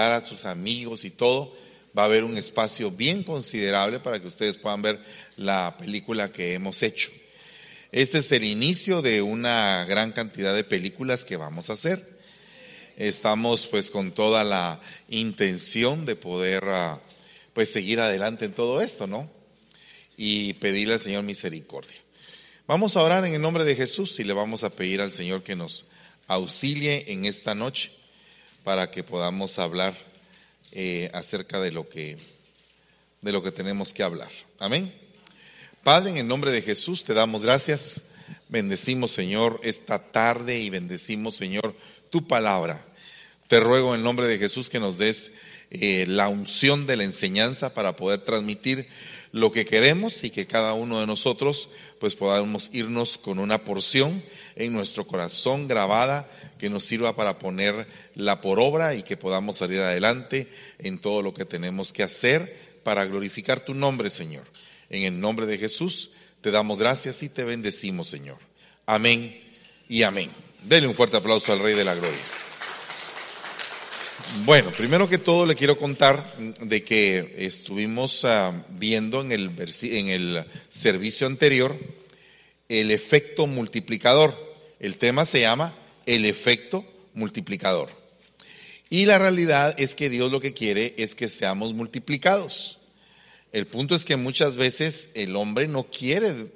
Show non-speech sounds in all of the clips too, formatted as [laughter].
a sus amigos y todo, va a haber un espacio bien considerable para que ustedes puedan ver la película que hemos hecho. Este es el inicio de una gran cantidad de películas que vamos a hacer. Estamos pues con toda la intención de poder ah, pues seguir adelante en todo esto, ¿no? Y pedirle al Señor misericordia. Vamos a orar en el nombre de Jesús y le vamos a pedir al Señor que nos auxilie en esta noche para que podamos hablar eh, acerca de lo que de lo que tenemos que hablar. Amén. Padre, en el nombre de Jesús te damos gracias. Bendecimos, Señor, esta tarde y bendecimos, Señor, tu palabra. Te ruego en el nombre de Jesús que nos des eh, la unción de la enseñanza para poder transmitir lo que queremos y que cada uno de nosotros pues podamos irnos con una porción en nuestro corazón grabada que nos sirva para ponerla por obra y que podamos salir adelante en todo lo que tenemos que hacer para glorificar tu nombre, Señor. En el nombre de Jesús te damos gracias y te bendecimos, Señor. Amén y amén. Dele un fuerte aplauso al Rey de la Gloria. Bueno, primero que todo le quiero contar de que estuvimos ah, viendo en el, en el servicio anterior el efecto multiplicador. El tema se llama el efecto multiplicador. Y la realidad es que Dios lo que quiere es que seamos multiplicados. El punto es que muchas veces el hombre no quiere,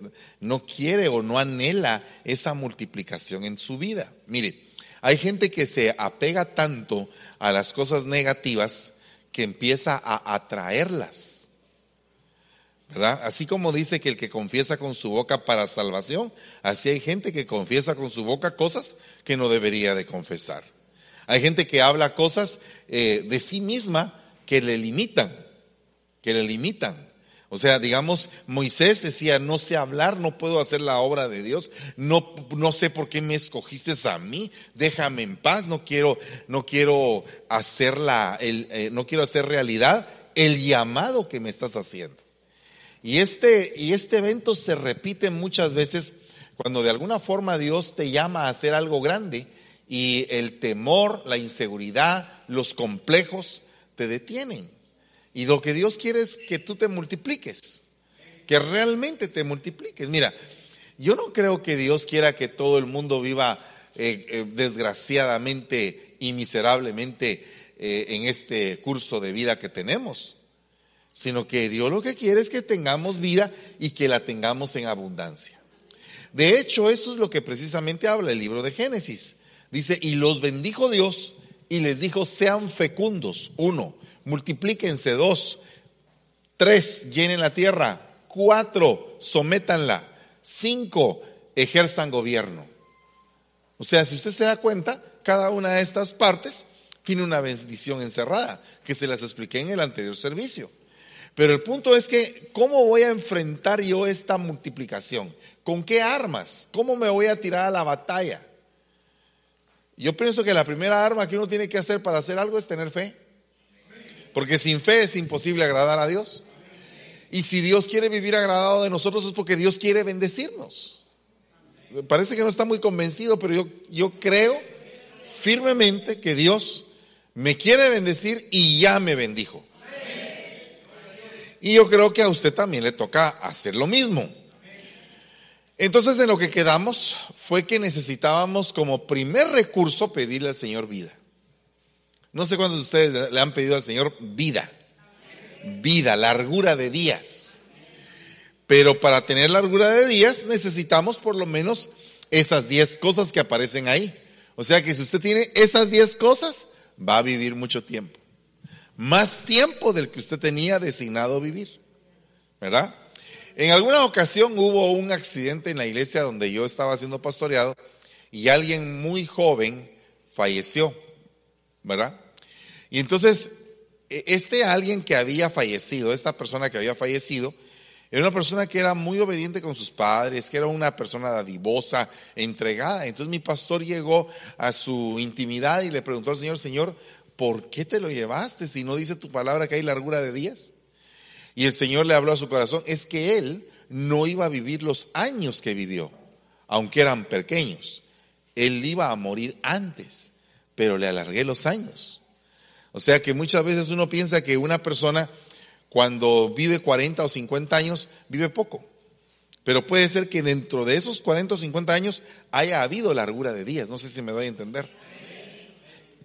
no quiere o no anhela esa multiplicación en su vida. Mire, hay gente que se apega tanto a las cosas negativas que empieza a atraerlas. ¿Verdad? Así como dice que el que confiesa con su boca para salvación, así hay gente que confiesa con su boca cosas que no debería de confesar. Hay gente que habla cosas eh, de sí misma que le limitan, que le limitan. O sea, digamos, Moisés decía, no sé hablar, no puedo hacer la obra de Dios, no, no sé por qué me escogiste a mí, déjame en paz, no quiero, no quiero hacerla, el, eh, no quiero hacer realidad el llamado que me estás haciendo. Y este, y este evento se repite muchas veces cuando de alguna forma Dios te llama a hacer algo grande y el temor, la inseguridad, los complejos te detienen. Y lo que Dios quiere es que tú te multipliques, que realmente te multipliques. Mira, yo no creo que Dios quiera que todo el mundo viva eh, eh, desgraciadamente y miserablemente eh, en este curso de vida que tenemos, sino que Dios lo que quiere es que tengamos vida y que la tengamos en abundancia. De hecho, eso es lo que precisamente habla el libro de Génesis. Dice, y los bendijo Dios y les dijo, sean fecundos, uno, multiplíquense, dos, tres, llenen la tierra, cuatro, sométanla, cinco, ejerzan gobierno. O sea, si usted se da cuenta, cada una de estas partes tiene una bendición encerrada, que se las expliqué en el anterior servicio. Pero el punto es que, ¿cómo voy a enfrentar yo esta multiplicación? ¿Con qué armas? ¿Cómo me voy a tirar a la batalla? Yo pienso que la primera arma que uno tiene que hacer para hacer algo es tener fe. Porque sin fe es imposible agradar a Dios. Y si Dios quiere vivir agradado de nosotros es porque Dios quiere bendecirnos. Parece que no está muy convencido, pero yo, yo creo firmemente que Dios me quiere bendecir y ya me bendijo. Y yo creo que a usted también le toca hacer lo mismo. Entonces en lo que quedamos fue que necesitábamos como primer recurso pedirle al Señor vida. No sé cuántos de ustedes le han pedido al Señor vida, vida, largura de días. Pero para tener largura de días necesitamos por lo menos esas 10 cosas que aparecen ahí. O sea que si usted tiene esas 10 cosas, va a vivir mucho tiempo. Más tiempo del que usted tenía designado vivir. ¿Verdad? En alguna ocasión hubo un accidente en la iglesia donde yo estaba siendo pastoreado y alguien muy joven falleció. ¿Verdad? Y entonces, e, este alguien que había fallecido, esta persona que había fallecido, era una persona que era muy obediente con sus padres, que era una persona dadivosa, entregada. Entonces mi pastor llegó a su intimidad y le preguntó al Señor, Señor, ¿por qué te lo llevaste si no dice tu palabra que hay largura de días? Y el Señor le habló a su corazón, es que él no iba a vivir los años que vivió, aunque eran pequeños. Él iba a morir antes, pero le alargué los años. O sea que muchas veces uno piensa que una persona cuando vive 40 o 50 años vive poco. Pero puede ser que dentro de esos 40 o 50 años haya habido largura de días. No sé si me doy a entender.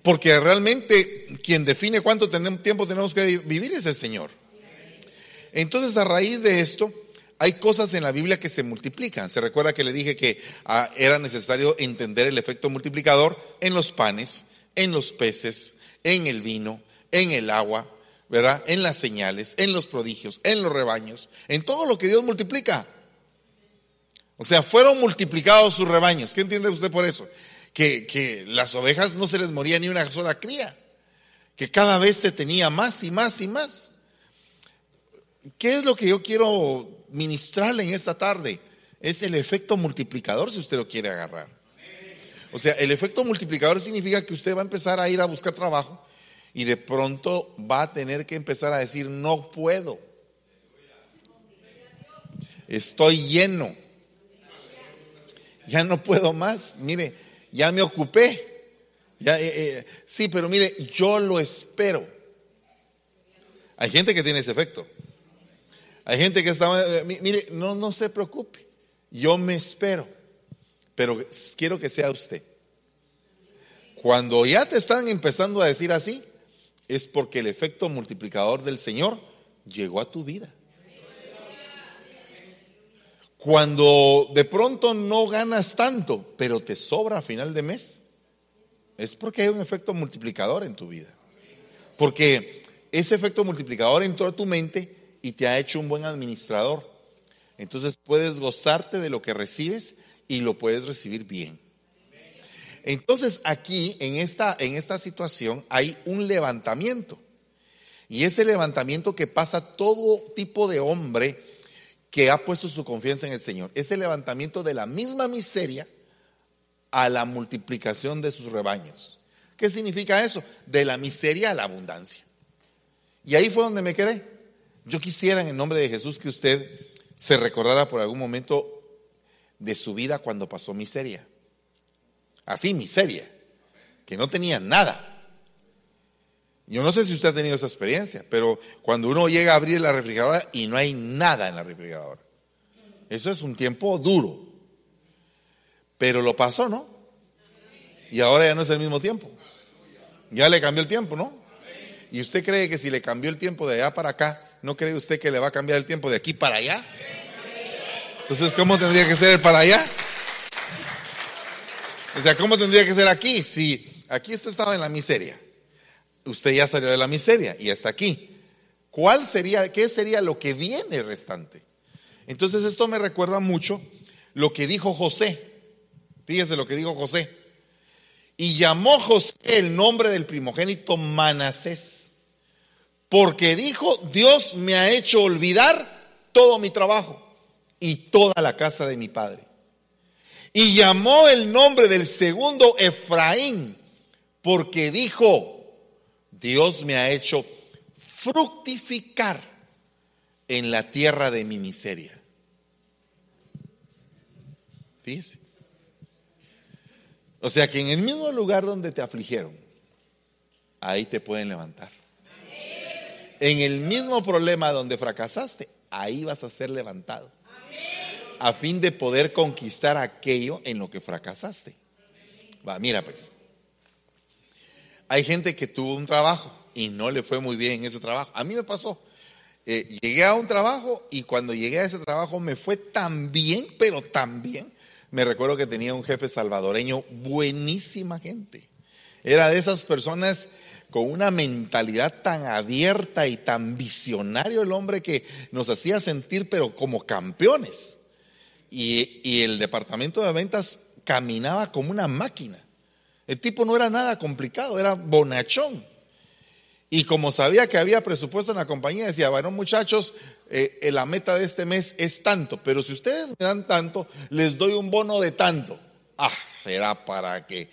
Porque realmente quien define cuánto tiempo tenemos que vivir es el Señor. Entonces, a raíz de esto, hay cosas en la Biblia que se multiplican. Se recuerda que le dije que ah, era necesario entender el efecto multiplicador en los panes, en los peces, en el vino, en el agua, ¿verdad? En las señales, en los prodigios, en los rebaños, en todo lo que Dios multiplica. O sea, fueron multiplicados sus rebaños. ¿Qué entiende usted por eso? Que, que las ovejas no se les moría ni una sola cría, que cada vez se tenía más y más y más. ¿Qué es lo que yo quiero ministrarle en esta tarde? Es el efecto multiplicador si usted lo quiere agarrar. O sea, el efecto multiplicador significa que usted va a empezar a ir a buscar trabajo y de pronto va a tener que empezar a decir, no puedo. Estoy lleno. Ya no puedo más. Mire, ya me ocupé. Ya, eh, eh, sí, pero mire, yo lo espero. Hay gente que tiene ese efecto. Hay gente que está, eh, mire, no, no se preocupe, yo me espero, pero quiero que sea usted. Cuando ya te están empezando a decir así, es porque el efecto multiplicador del Señor llegó a tu vida. Cuando de pronto no ganas tanto, pero te sobra a final de mes, es porque hay un efecto multiplicador en tu vida. Porque ese efecto multiplicador entró a tu mente y te ha hecho un buen administrador. Entonces puedes gozarte de lo que recibes y lo puedes recibir bien. Entonces aquí, en esta, en esta situación, hay un levantamiento. Y ese levantamiento que pasa todo tipo de hombre que ha puesto su confianza en el Señor. Ese levantamiento de la misma miseria a la multiplicación de sus rebaños. ¿Qué significa eso? De la miseria a la abundancia. Y ahí fue donde me quedé. Yo quisiera en el nombre de Jesús que usted se recordara por algún momento de su vida cuando pasó miseria. Así, miseria. Que no tenía nada. Yo no sé si usted ha tenido esa experiencia, pero cuando uno llega a abrir la refrigeradora y no hay nada en la refrigeradora. Eso es un tiempo duro. Pero lo pasó, ¿no? Y ahora ya no es el mismo tiempo. Ya le cambió el tiempo, ¿no? ¿Y usted cree que si le cambió el tiempo de allá para acá, ¿no cree usted que le va a cambiar el tiempo de aquí para allá? Entonces, ¿cómo tendría que ser para allá? O sea, ¿cómo tendría que ser aquí? Si aquí usted estaba en la miseria, usted ya salió de la miseria y hasta aquí. ¿Cuál sería, qué sería lo que viene restante? Entonces esto me recuerda mucho lo que dijo José. Fíjese lo que dijo José. Y llamó José el nombre del primogénito Manasés porque dijo, Dios me ha hecho olvidar todo mi trabajo y toda la casa de mi padre. Y llamó el nombre del segundo Efraín, porque dijo, Dios me ha hecho fructificar en la tierra de mi miseria. Fíjese. O sea que en el mismo lugar donde te afligieron, ahí te pueden levantar en el mismo problema donde fracasaste, ahí vas a ser levantado. A fin de poder conquistar aquello en lo que fracasaste. Va, mira pues. Hay gente que tuvo un trabajo y no le fue muy bien en ese trabajo. A mí me pasó. Eh, llegué a un trabajo y cuando llegué a ese trabajo me fue tan bien, pero tan bien. Me recuerdo que tenía un jefe salvadoreño, buenísima gente. Era de esas personas con una mentalidad tan abierta y tan visionario el hombre que nos hacía sentir pero como campeones. Y, el departamento de ventas caminaba como una máquina. El tipo no era nada complicado, era bonachón. Y como sabía que había presupuesto en la compañía, decía, bueno muchachos, eh, eh, la meta de este mes es tanto, pero si ustedes me dan tanto, les doy un bono de tanto. Ah, era para que,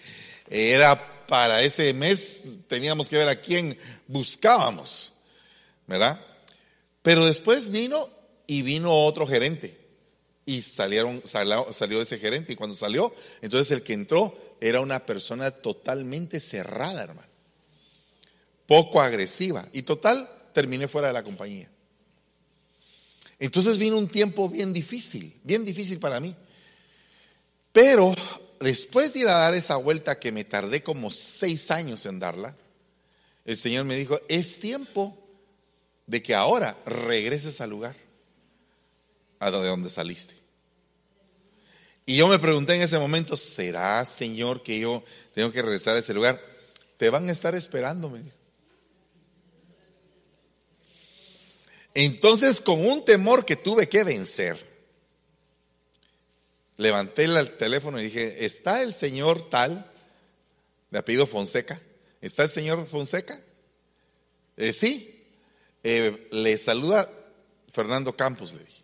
era para ese mes teníamos que ver a quién buscábamos, ¿verdad? Pero después vino y vino otro gerente y salieron, salió, ese gerente y cuando salió, entonces el que entró era una persona totalmente cerrada, hermano. poco agresiva. Y total, terminé fuera de la compañía. Entonces vino un tiempo bien difícil, bien difícil para mí. Pero después de ir a dar esa vuelta que me tardé como seis años en darla, el Señor me dijo, es tiempo de que ahora regreses al lugar a donde saliste. Y yo me pregunté en ese momento, ¿será, Señor, que yo tengo que regresar a ese lugar? Te van a estar esperando, me dijo. Entonces, con un temor que tuve que vencer, levanté el teléfono y dije, ¿está el señor tal, de apellido Fonseca? ¿Está el señor Fonseca? Eh, sí. Eh, le saluda Fernando Campos, le dije.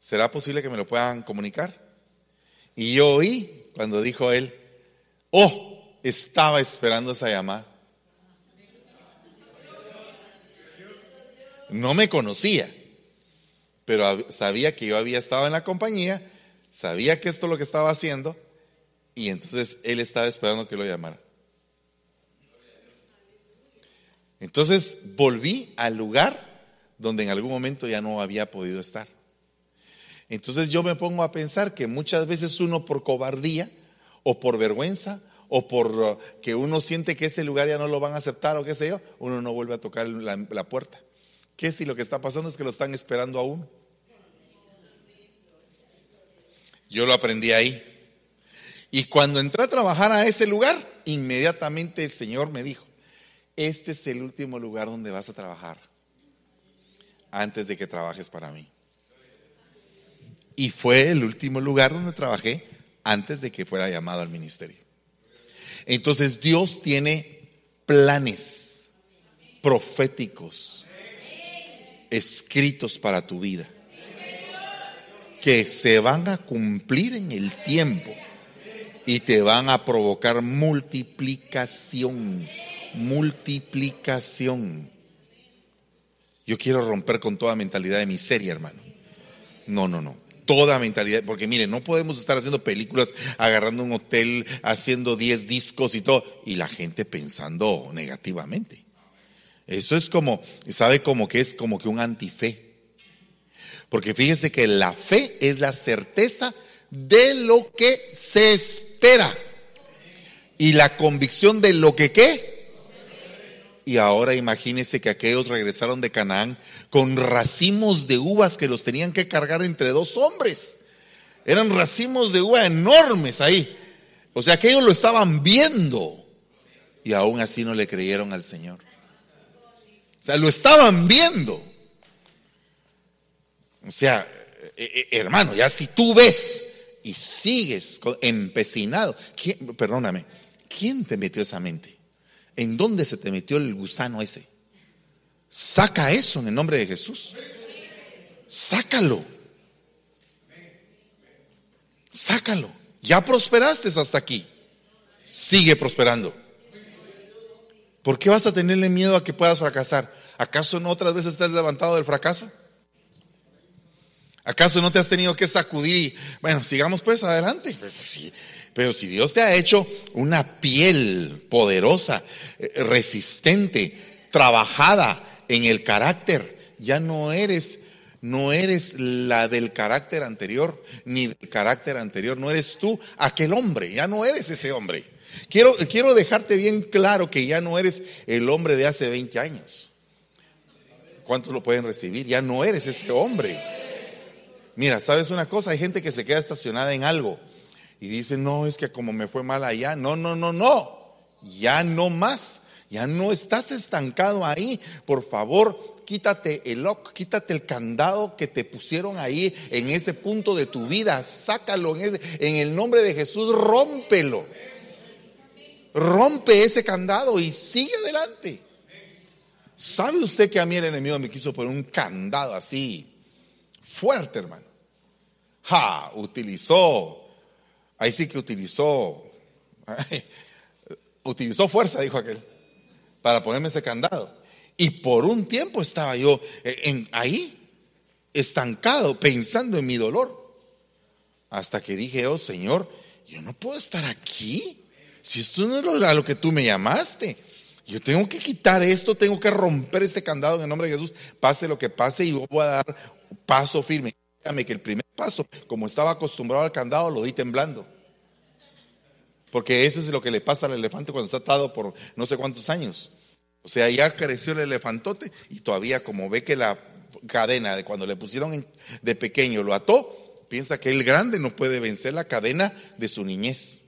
¿Será posible que me lo puedan comunicar? Y yo oí cuando dijo él, oh, estaba esperando esa llamada. No me conocía, pero sabía que yo había estado en la compañía, sabía que esto es lo que estaba haciendo, y entonces él estaba esperando que lo llamara. Entonces volví al lugar donde en algún momento ya no había podido estar. Entonces yo me pongo a pensar que muchas veces uno por cobardía o por vergüenza o por uh, que uno siente que ese lugar ya no lo van a aceptar o qué sé yo, uno no vuelve a tocar la, puerta. ¿Qué si lo que está pasando es que lo están esperando a uno? Yo lo aprendí ahí. Y cuando entré a trabajar a ese lugar, inmediatamente el Señor me dijo, este es el último lugar donde vas a trabajar antes de que trabajes para mí. Y fue el último lugar donde trabajé antes de que fuera llamado al ministerio. Entonces Dios tiene planes proféticos escritos para tu vida que se van a cumplir en el tiempo y te van a provocar multiplicación multiplicación. Yo quiero romper con toda mentalidad de miseria, hermano. No, no, no. Toda mentalidad, porque mire, no podemos estar haciendo películas, agarrando un hotel, haciendo 10 discos y todo, y la gente pensando negativamente. Eso es como, ¿sabe como que es como que un antife? Porque fíjese que la fe es la certeza de lo que se espera y la convicción de lo que qué y ahora imagínese que aquellos regresaron de Canaán con racimos de uvas que los tenían que cargar entre dos hombres. Eran racimos de uva enormes ahí. O sea, aquellos lo estaban viendo y aún así no le creyeron al Señor. O sea, lo estaban viendo. O sea, eh, eh, hermano, ya si tú ves y sigues empecinado, perdóname, ¿quién te metió esa mente? ¿En dónde se te metió el gusano ese? Saca eso en el nombre de Jesús. Sácalo. Sácalo. Ya prosperaste hasta aquí. Sigue prosperando. ¿Por qué vas a tenerle miedo a que puedas fracasar? ¿Acaso no otras veces estás levantado del fracaso? ¿Acaso no te has tenido que sacudir y, bueno, sigamos pues adelante? Pero si Dios te ha hecho una piel poderosa, eh, resistente, trabajada en el carácter, ya no eres no eres la del carácter anterior, ni del carácter anterior, no eres tú aquel hombre, ya no eres ese hombre. Quiero, quiero dejarte bien claro que ya no eres el hombre de hace 20 años. ¿Cuántos lo pueden recibir? Ya no eres ese hombre. Mira, ¿sabes una cosa? Hay gente que se queda estacionada en algo y dice, no, es que como me fue mal allá, no, no, no, no, ya no más, ya no estás estancado ahí, por favor, quítate el lock, quítate el candado que te pusieron ahí en ese punto de tu vida, sácalo en, ese, en el nombre de Jesús, rómpelo, rompe ese candado y sigue adelante. ¿Sabe usted que a mí el enemigo me quiso poner un candado así, fuerte, hermano? Ja, utilizó Ahí sí que utilizó, utilizó fuerza, dijo aquel, para ponerme ese candado. Y por un tiempo estaba yo eh, en, ahí, estancado, pensando en mi dolor. Hasta que dije, oh Señor, yo no puedo estar aquí. Si esto no es lo, lo que tú me llamaste. Yo tengo que quitar esto, tengo que romper este candado en el nombre de Jesús, pase lo que pase y voy a dar paso firme. Dígame que el primer paso, como estaba acostumbrado al candado, lo di temblando. Porque eso es lo que le pasa al elefante cuando está atado por no sé cuántos años. O sea, ya creció el elefantote y todavía como ve que la cadena de cuando le pusieron de pequeño lo ató, piensa que el grande no puede vencer la cadena de su niñez.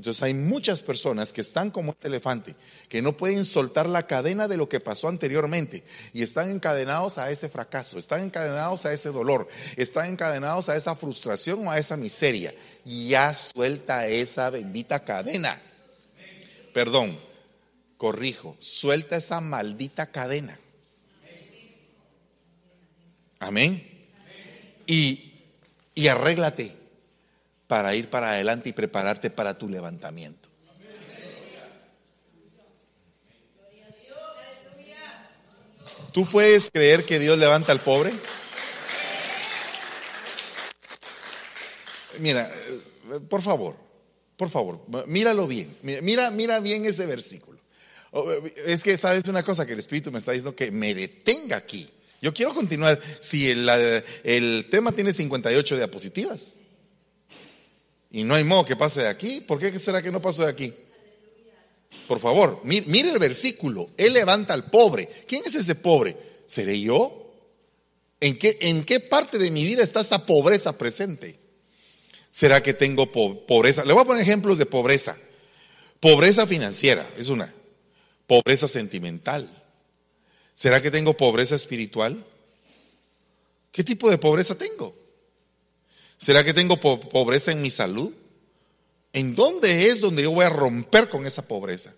Entonces hay muchas personas que están como este elefante, que no pueden soltar la cadena de lo que pasó anteriormente y están encadenados a ese fracaso, están encadenados a ese dolor, están encadenados a esa frustración o a esa miseria. Y ya suelta esa bendita cadena. Perdón, corrijo, suelta esa maldita cadena. Amén. Y, y arréglate para ir para adelante y prepararte para tu levantamiento. ¿Tú puedes creer que Dios levanta al pobre? Mira, eh, por favor, por favor, míralo bien. Mira, mira bien ese versículo. Eh, es que sabes una cosa que el Espíritu me está diciendo que me detenga aquí. Yo quiero continuar. Si el, el tema tiene 58 diapositivas, y no hay modo que pase de aquí. ¿Por qué será que no pasó de aquí? Por favor, mire, el versículo. Él levanta al pobre. ¿Quién es ese pobre? ¿Seré yo? ¿En qué, ¿En qué parte de mi vida está esa pobreza presente? ¿Será que tengo pobreza? Le voy a poner ejemplos de pobreza. Pobreza financiera es una. Pobreza sentimental. ¿Será que tengo pobreza espiritual? ¿Qué tipo de pobreza tengo? ¿Será que tengo pobreza en mi salud? ¿En dónde es donde yo voy a romper con esa pobreza?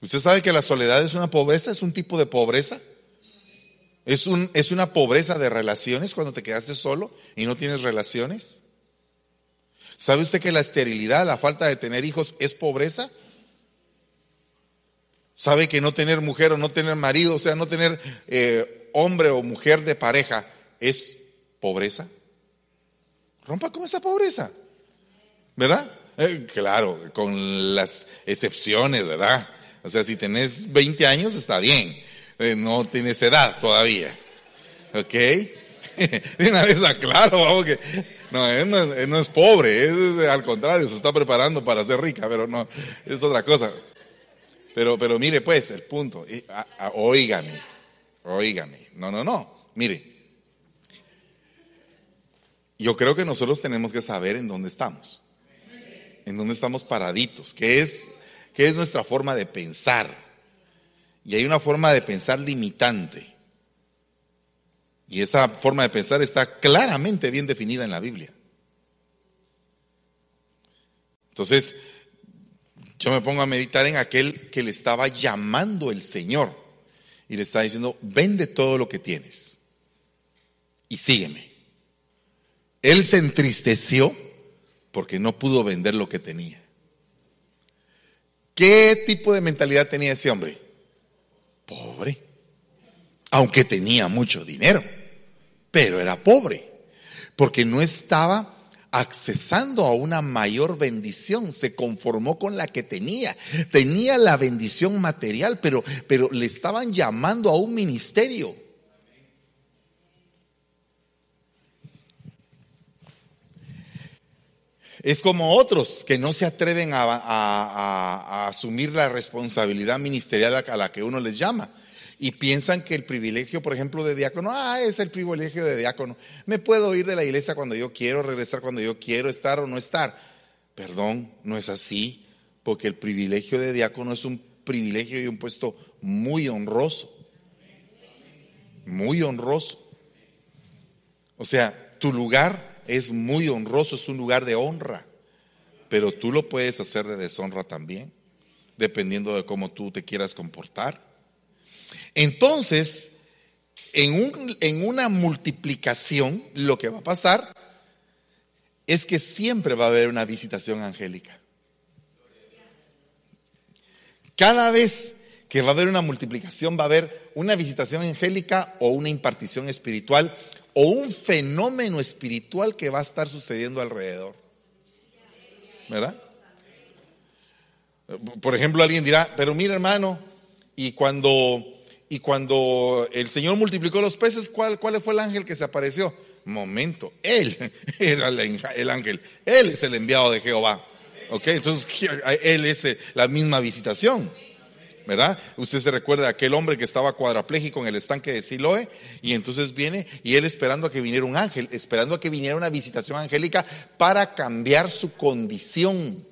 ¿Usted sabe que la soledad es una pobreza? ¿Es un tipo de pobreza? ¿Es, un, ¿Es una pobreza de relaciones cuando te quedaste solo y no tienes relaciones? ¿Sabe usted que la esterilidad, la falta de tener hijos es pobreza? ¿Sabe que no tener mujer o no tener marido, o sea, no tener eh, hombre o mujer de pareja es pobreza. Rompa con esa pobreza. ¿Verdad? Eh, claro, con las excepciones, ¿verdad? O sea, si tenés 20 años está bien, eh, no tienes edad todavía. ¿Ok? [laughs] De una vez aclaro, vamos que no, él no, es pobre, es, al contrario, se está preparando para ser rica, pero no, es otra cosa. Pero, pero mire pues, el punto, oígame, oígame, no, no, no, mire, yo creo que nosotros tenemos que saber en dónde estamos, en dónde estamos paraditos, qué es, qué es nuestra forma de pensar. Y hay una forma de pensar limitante. Y esa forma de pensar está claramente bien definida en la Biblia. Entonces, yo me pongo a meditar en aquel que le estaba llamando el Señor y le está diciendo, vende todo lo que tienes y sígueme. Él se entristeció porque no pudo vender lo que tenía. ¿Qué tipo de mentalidad tenía ese hombre? Pobre. Aunque tenía mucho dinero, pero era pobre, porque no estaba accesando a una mayor bendición, se conformó con la que tenía. Tenía la bendición material, pero, pero le estaban llamando a un ministerio. Es como otros que no se atreven a, asumir la responsabilidad ministerial a la que uno les llama y piensan que el privilegio, por ejemplo, de diácono, ah, es el privilegio de diácono. Me puedo ir de la iglesia cuando yo quiero, regresar cuando yo quiero, estar o no estar. Perdón, no es así, porque el privilegio de diácono es un privilegio y un puesto muy honroso. Muy honroso. O sea, tu lugar es muy honroso, es un lugar de honra, pero tú lo puedes hacer de deshonra también, dependiendo de cómo tú te quieras comportar. Entonces, en, un, en una multiplicación, lo que va a pasar es que siempre va a haber una visitación angélica. Cada vez que va a haber una multiplicación, va a haber una visitación angélica o una impartición espiritual o un fenómeno espiritual que va a estar sucediendo alrededor. ¿Verdad? Por ejemplo, alguien dirá, pero mira hermano, y cuando, y cuando el Señor multiplicó los peces, ¿cuál, ¿cuál fue el ángel que se apareció? Momento, él [laughs] era el ángel, él es el enviado de Jehová. ¿Ok? Entonces, [laughs] él es eh, la misma visitación. ¿Verdad? Usted se recuerda de aquel hombre que estaba cuadrapléjico en el estanque de Siloe y entonces viene y él esperando a que viniera un ángel, esperando a que viniera una visitación angélica para cambiar su condición.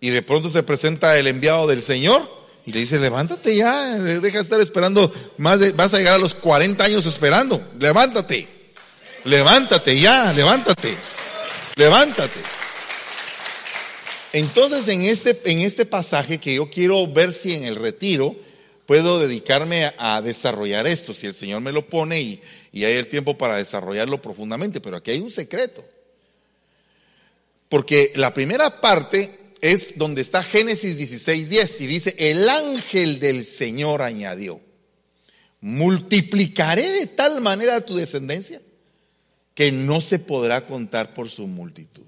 Y de pronto se presenta el enviado del Señor y le dice, levántate ya, deja de estar esperando, más vas a llegar a los 40 años esperando, levántate, levántate ya, levántate, levántate. Entonces, en este, en este pasaje que yo quiero ver si en el retiro puedo dedicarme a, desarrollar esto, si el Señor me lo pone y, y hay el tiempo para desarrollarlo profundamente, pero aquí hay un secreto. Porque la primera parte es donde está Génesis 16:10 y dice, el ángel del Señor añadió, multiplicaré de tal manera tu descendencia que no se podrá contar por su multitud.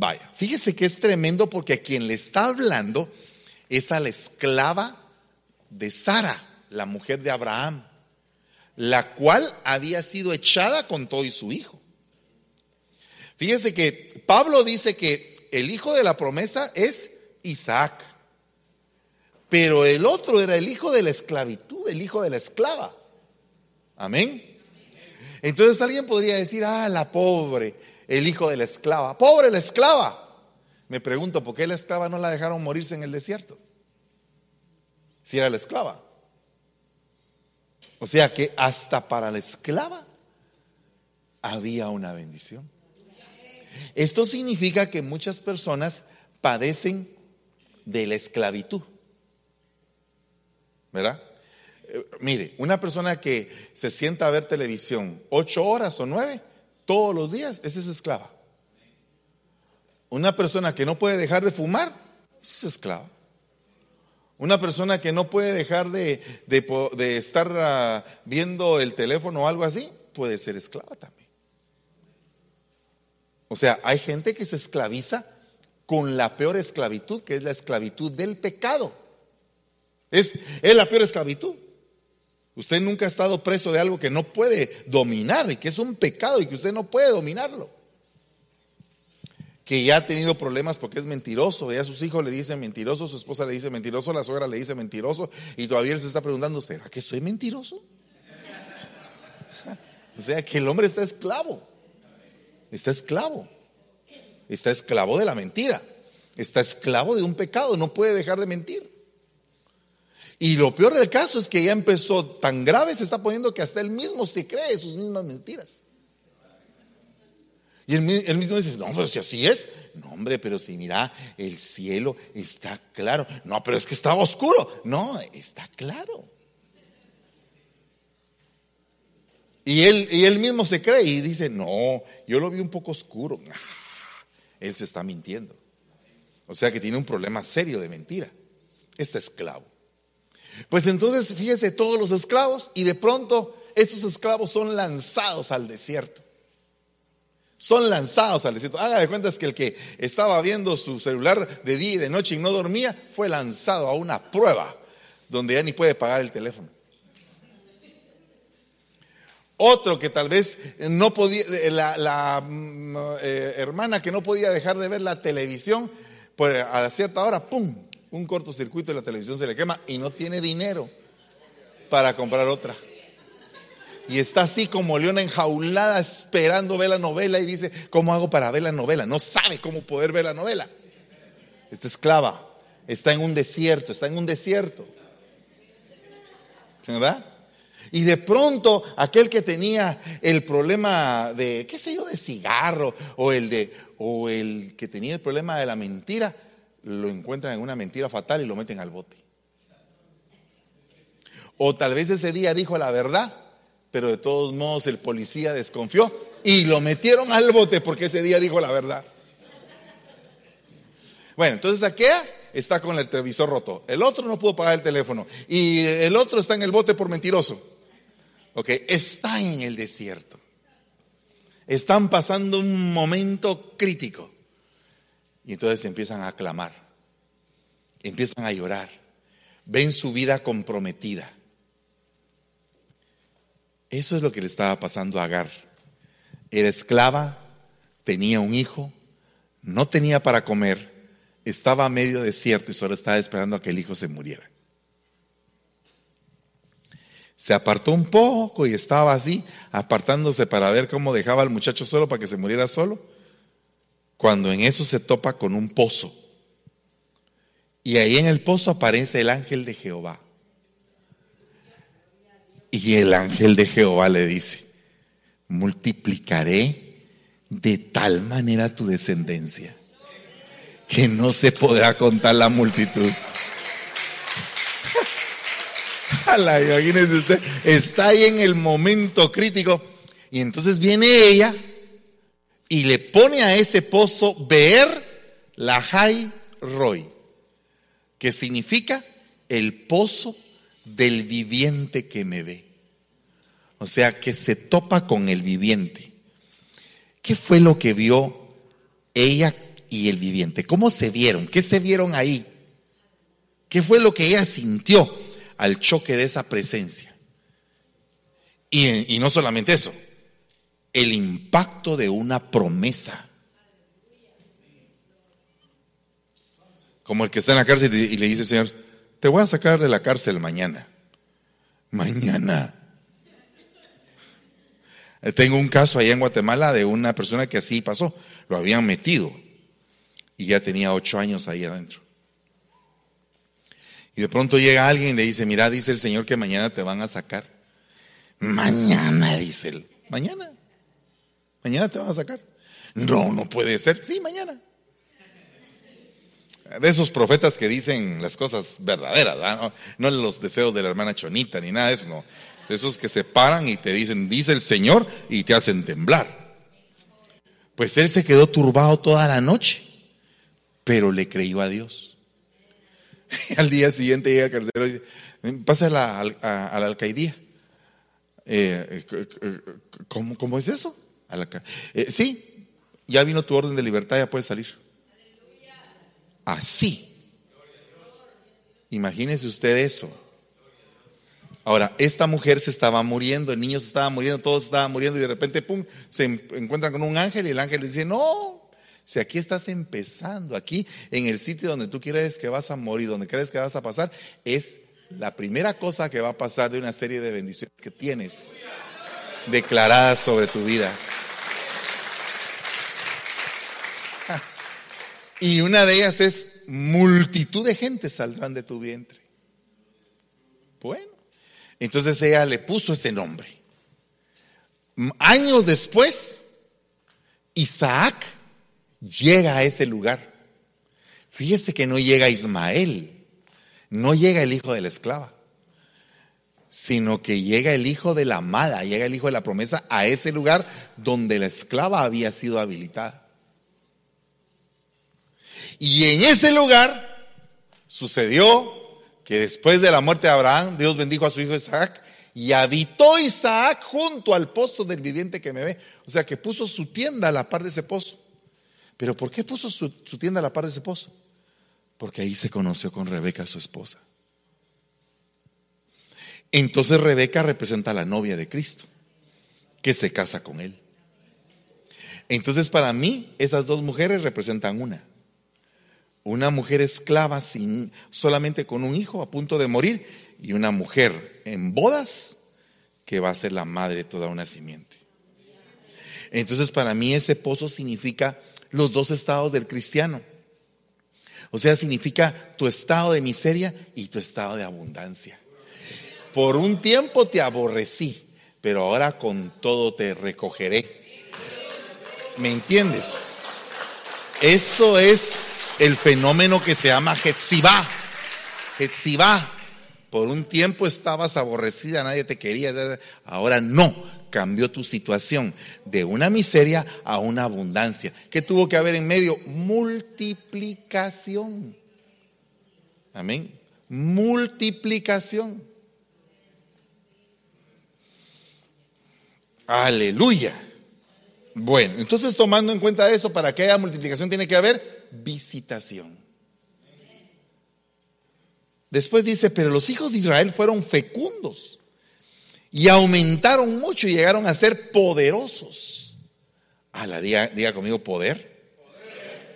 Vaya, fíjese que es tremendo porque a quien le está hablando es a la esclava de Sara, la mujer de Abraham, la cual había sido echada con todo y su hijo. Fíjese que Pablo dice que el hijo de la promesa es Isaac, pero el otro era el hijo de la esclavitud, el hijo de la esclava. Amén. Entonces alguien podría decir, ah, la pobre, el hijo de la esclava. Pobre la esclava. Me pregunto, ¿por qué la esclava no la dejaron morirse en el desierto? Si era la esclava. O sea que hasta para la esclava había una bendición. Esto significa que muchas personas padecen de la esclavitud. ¿Verdad? Eh, mire, una persona que se sienta a ver televisión ocho horas o nueve, todos los días, esa es esclava. Una persona que no puede dejar de fumar, esa es esclava. Una persona que no puede dejar de, estar ah, viendo el teléfono o algo así, puede ser esclava también. O sea, hay gente que se esclaviza con la peor esclavitud, que es la esclavitud del pecado. Es, es la peor esclavitud. Usted nunca ha estado preso de algo que no puede dominar y que es un pecado y que usted no puede dominarlo. Que ya ha tenido problemas porque es mentiroso, ya sus hijos le dicen mentiroso, su esposa le dice mentiroso, la suegra le dice mentiroso y todavía él se está preguntando, ¿será que soy mentiroso? O sea, que el hombre está esclavo, está esclavo, está esclavo de la mentira, está esclavo de un pecado, no puede dejar de mentir. Y lo peor del caso es que ya empezó tan grave, se está poniendo que hasta él mismo se cree sus mismas mentiras. Y él, mismo dice, no, pero si así es, no, hombre, pero si mira, el cielo está claro. No, pero es que estaba oscuro. No, está claro. Y él, y él mismo se cree y dice, no, yo lo vi un poco oscuro. Ah, él se está mintiendo. O sea que tiene un problema serio de mentira. Está esclavo. Pues entonces fíjese todos los esclavos y de pronto estos esclavos son lanzados al desierto. Son lanzados al desierto. Haga de cuenta que el que estaba viendo su celular de día y de noche y no dormía fue lanzado a una prueba donde ya ni puede pagar el teléfono. Otro que tal vez no podía, eh, la, mm, eh, hermana que no podía dejar de ver la televisión, pues a cierta hora, ¡pum! Un cortocircuito y la televisión se le quema y no tiene dinero para comprar otra. Y está así como leona enjaulada esperando ver la novela y dice, ¿cómo hago para ver la novela? No sabe cómo poder ver la novela. Está esclava, está en un desierto, está en un desierto. ¿Verdad? Y de pronto aquel que tenía el problema de, qué sé yo, de cigarro o el de o el que tenía el problema de la mentira, lo encuentran en una mentira fatal y lo meten al bote. O tal vez ese día dijo la verdad, pero de todos modos el policía desconfió y lo metieron al bote porque ese día dijo la verdad. Bueno, entonces aquella está con el televisor roto, el otro no pudo pagar el teléfono y el otro está en el bote por mentiroso. Ok, está en el desierto. Están pasando un momento crítico. Y entonces empiezan a clamar, empiezan a llorar, ven su vida comprometida. Eso es lo que le estaba pasando a Agar. Era esclava, tenía un hijo, no tenía para comer, estaba a medio desierto y solo estaba esperando a que el hijo se muriera. Se apartó un poco y estaba así, apartándose para ver cómo dejaba al muchacho solo para que se muriera solo, cuando en eso se topa con un pozo. Y ahí en el pozo aparece el ángel de Jehová. Y el ángel de Jehová le dice, multiplicaré de tal manera tu descendencia que no se podrá contar la multitud. [laughs] imagínense usted, está ahí en el momento crítico y entonces viene ella y le pone a ese pozo ver la Jai Roy, que significa el pozo del viviente que me ve. O sea, que se topa con el viviente. ¿Qué fue lo que vio ella y el viviente? ¿Cómo se vieron? ¿Qué se vieron ahí? ¿Qué fue lo que ella sintió? al choque de esa presencia. Y, no solamente eso, el impacto de una promesa. Como el que está en la cárcel y le dice, Señor, te voy a sacar de la cárcel mañana. Mañana. Tengo un caso allá en Guatemala de una persona que así pasó. Lo habían metido y ya tenía ocho años ahí adentro. Y de pronto llega alguien y le dice, mira, dice el Señor que mañana te van a sacar. Mañana, dice él. Mañana. Mañana te van a sacar. No, no puede ser. Sí, mañana. De esos profetas que dicen las cosas verdaderas, no, los deseos de la hermana Chonita ni nada de eso, no. De esos que se paran y te dicen, dice el Señor, y te hacen temblar. Pues él se quedó turbado toda la noche, pero le creyó a Dios. [laughs] al día siguiente llega el carcelero y dice, pasa a la, alcaidía. Eh, eh, ¿cómo, es eso? Eh, sí, ya vino tu orden de libertad, ya puedes salir. Así. Imagínese usted eso. Ahora, esta mujer se estaba muriendo, el niño se estaba muriendo, todos estaban muriendo y de repente, pum, se encuentran con un ángel y el ángel le dice, no, si aquí estás empezando, aquí en el sitio donde tú crees que vas a morir, donde crees que vas a pasar, es la primera cosa que va a pasar de una serie de bendiciones que tienes declaradas sobre tu vida. Y una de ellas es multitud de gente saldrán de tu vientre. Bueno, entonces ella le puso ese nombre. Años después, Isaac llega a ese lugar. Fíjese que no llega Ismael, no llega el hijo de la esclava, sino que llega el hijo de la amada, llega el hijo de la promesa a ese lugar donde la esclava había sido habilitada. Y en ese lugar sucedió que después de la muerte de Abraham, Dios bendijo a su hijo Isaac y habitó Isaac junto al pozo del viviente que me ve. O sea que puso su tienda a la par de ese pozo. Pero ¿por qué puso su, tienda a la par de ese pozo? Porque ahí se conoció con Rebeca, su esposa. Entonces Rebeca representa a la novia de Cristo, que se casa con él. Entonces para mí esas dos mujeres representan una. Una mujer esclava sin, solamente con un hijo a punto de morir y una mujer en bodas que va a ser la madre de toda una simiente. Entonces para mí ese pozo significa los dos estados del cristiano. O sea, significa tu estado de miseria y tu estado de abundancia. Por un tiempo te aborrecí, pero ahora con todo te recogeré. ¿Me entiendes? Eso es el fenómeno que se llama Jetsibá. Jetsibá. Por un tiempo estabas aborrecida, nadie te quería. Ahora no cambió tu situación de una miseria a una abundancia. ¿Qué tuvo que haber en medio? Multiplicación. Amén. Multiplicación. Aleluya. Bueno, entonces tomando en cuenta eso, para que haya multiplicación tiene que haber visitación. Después dice, pero los hijos de Israel fueron fecundos y aumentaron mucho y llegaron a ser poderosos. A la diga, diga conmigo poder.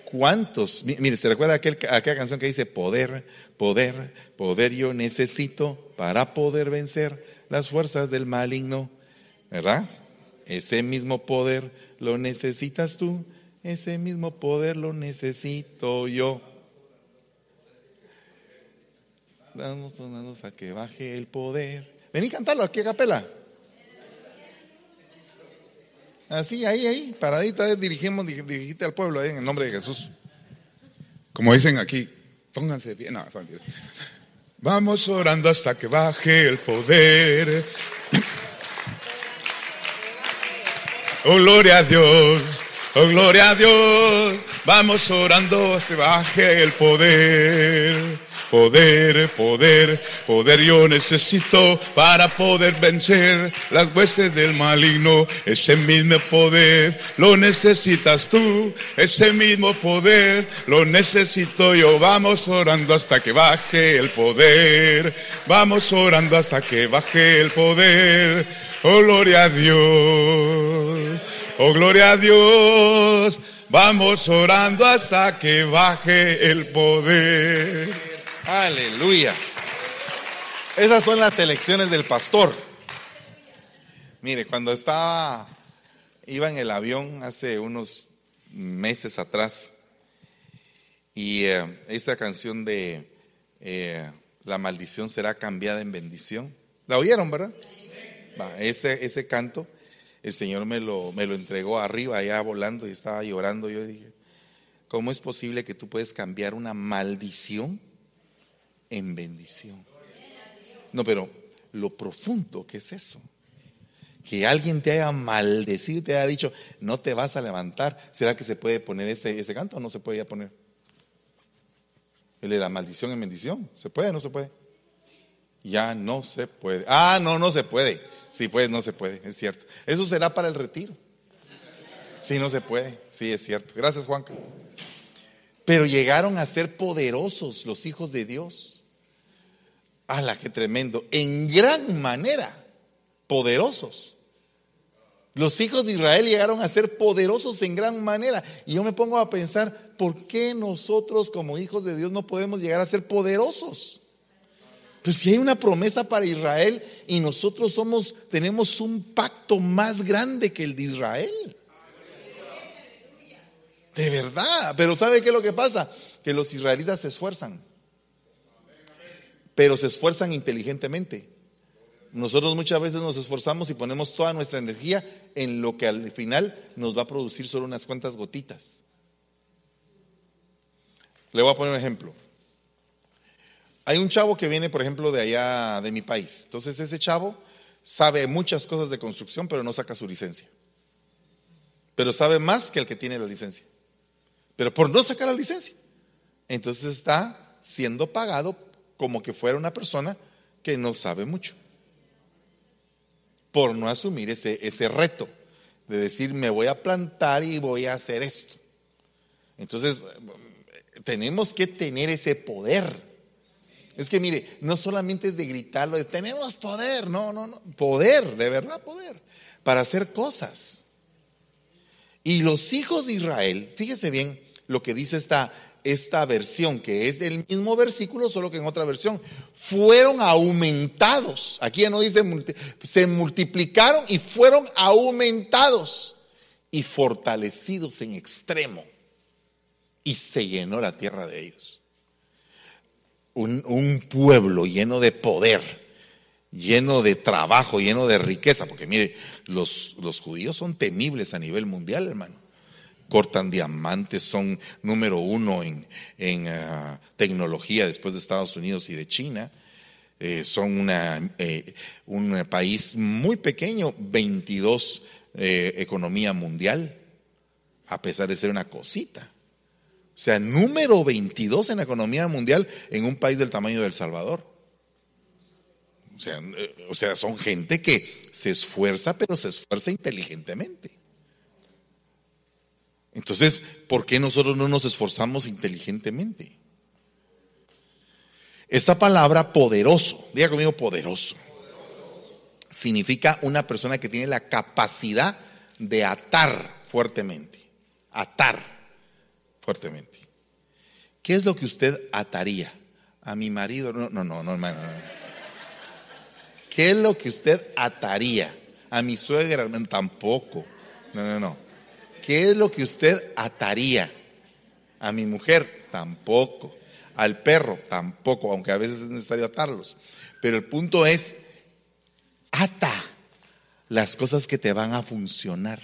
¿Cuántos? Mire, ¿se recuerda aquel, aquella canción que dice poder, poder, poder yo necesito para poder vencer las fuerzas del maligno? ¿Verdad? Ese mismo poder lo necesitas tú, ese mismo poder lo necesito yo. Vamos, vamos a que baje el poder. Vení, cantarlo aquí a capela. Así, ahí, ahí, paradita, dirigimos, dirigiste al pueblo ahí en el nombre de Jesús. Como dicen aquí, pónganse bien. Vamos orando hasta que baje el poder. Oh, gloria a Dios, oh, gloria a Dios. Vamos orando hasta que baje el poder. Poder, poder, poder yo necesito para poder vencer las huestes del maligno. Ese mismo poder lo necesitas tú, ese mismo poder lo necesito yo. Vamos orando hasta que baje el poder. Vamos orando hasta que baje el poder. Oh, gloria a Dios. Oh, gloria a Dios. Vamos orando hasta que baje el poder. Aleluya. Esas son las elecciones del pastor. Mire, cuando estaba, iba en el avión hace unos meses atrás y eh, esa canción de eh, La maldición será cambiada en bendición, ¿la oyeron, verdad? ese, ese canto, el Señor me lo, me lo entregó arriba, allá volando y estaba llorando. Yo dije, ¿cómo es posible que tú puedes cambiar una maldición? en bendición. No, pero lo profundo que es eso. Que alguien te haya maldecido te haya dicho, no te vas a levantar. ¿Será que se puede poner ese, ese canto o no se puede ya poner? El la maldición en bendición. ¿Se puede o no se puede? Ya no se puede. Ah, no, no se puede. Sí, pues no se puede, es cierto. Eso será para el retiro. Sí, no se puede. Sí, es cierto. Gracias, Juanca. Pero llegaron a ser poderosos los hijos de Dios. ¡Hala, qué tremendo! En gran manera, poderosos. Los hijos de Israel llegaron a ser poderosos en gran manera. Y yo me pongo a pensar, ¿por qué nosotros como hijos de Dios no podemos llegar a ser poderosos? Pues si hay una promesa para Israel y nosotros somos, tenemos un pacto más grande que el de Israel. De verdad. Pero ¿sabe qué es lo que pasa? Que los israelitas se esfuerzan pero se esfuerzan inteligentemente. Nosotros muchas veces nos esforzamos y ponemos toda nuestra energía en lo que al final nos va a producir solo unas cuantas gotitas. Le voy a poner un ejemplo. Hay un chavo que viene, por ejemplo, de allá de mi país. Entonces ese chavo sabe muchas cosas de construcción, pero no saca su licencia. Pero sabe más que el que tiene la licencia. Pero por no sacar la licencia. Entonces está siendo pagado como que fuera una persona que no sabe mucho. Por no asumir ese, ese reto de decir, me voy a plantar y voy a hacer esto. Entonces, tenemos que tener ese poder. Es que mire, no solamente es de gritarlo, de tenemos poder, no, no, no, poder, de verdad poder, para hacer cosas. Y los hijos de Israel, fíjese bien lo que dice esta, esta versión, que es del mismo versículo, solo que en otra versión, fueron aumentados. Aquí ya no dice, se multiplicaron y fueron aumentados y fortalecidos en extremo. Y se llenó la tierra de ellos. Un, pueblo lleno de poder, lleno de trabajo, lleno de riqueza, porque mire, los, judíos son temibles a nivel mundial, hermano cortan diamantes, son número uno en, ah, tecnología después de Estados Unidos y de China. Eh, son eh, un país muy pequeño, 22 eh, economía mundial, a pesar de ser una cosita. O sea, número 22 en la economía mundial en un país del tamaño de El Salvador. O sea, o sea, son gente que se esfuerza, pero se esfuerza inteligentemente. Entonces, ¿por qué nosotros no nos esforzamos inteligentemente? Esta palabra poderoso, diga conmigo poderoso, significa una persona que tiene la capacidad de atar fuertemente, atar fuertemente. ¿Qué es lo que usted ataría? A mi marido, no, no, no, no, hermano. ¿Qué es lo que usted ataría? A mi suegra, tampoco. No, no, no. ¿Qué es lo que usted ataría? A mi mujer, tampoco. Al perro, tampoco, aunque a veces es necesario atarlos. Pero el punto es, ata las cosas que te van a funcionar.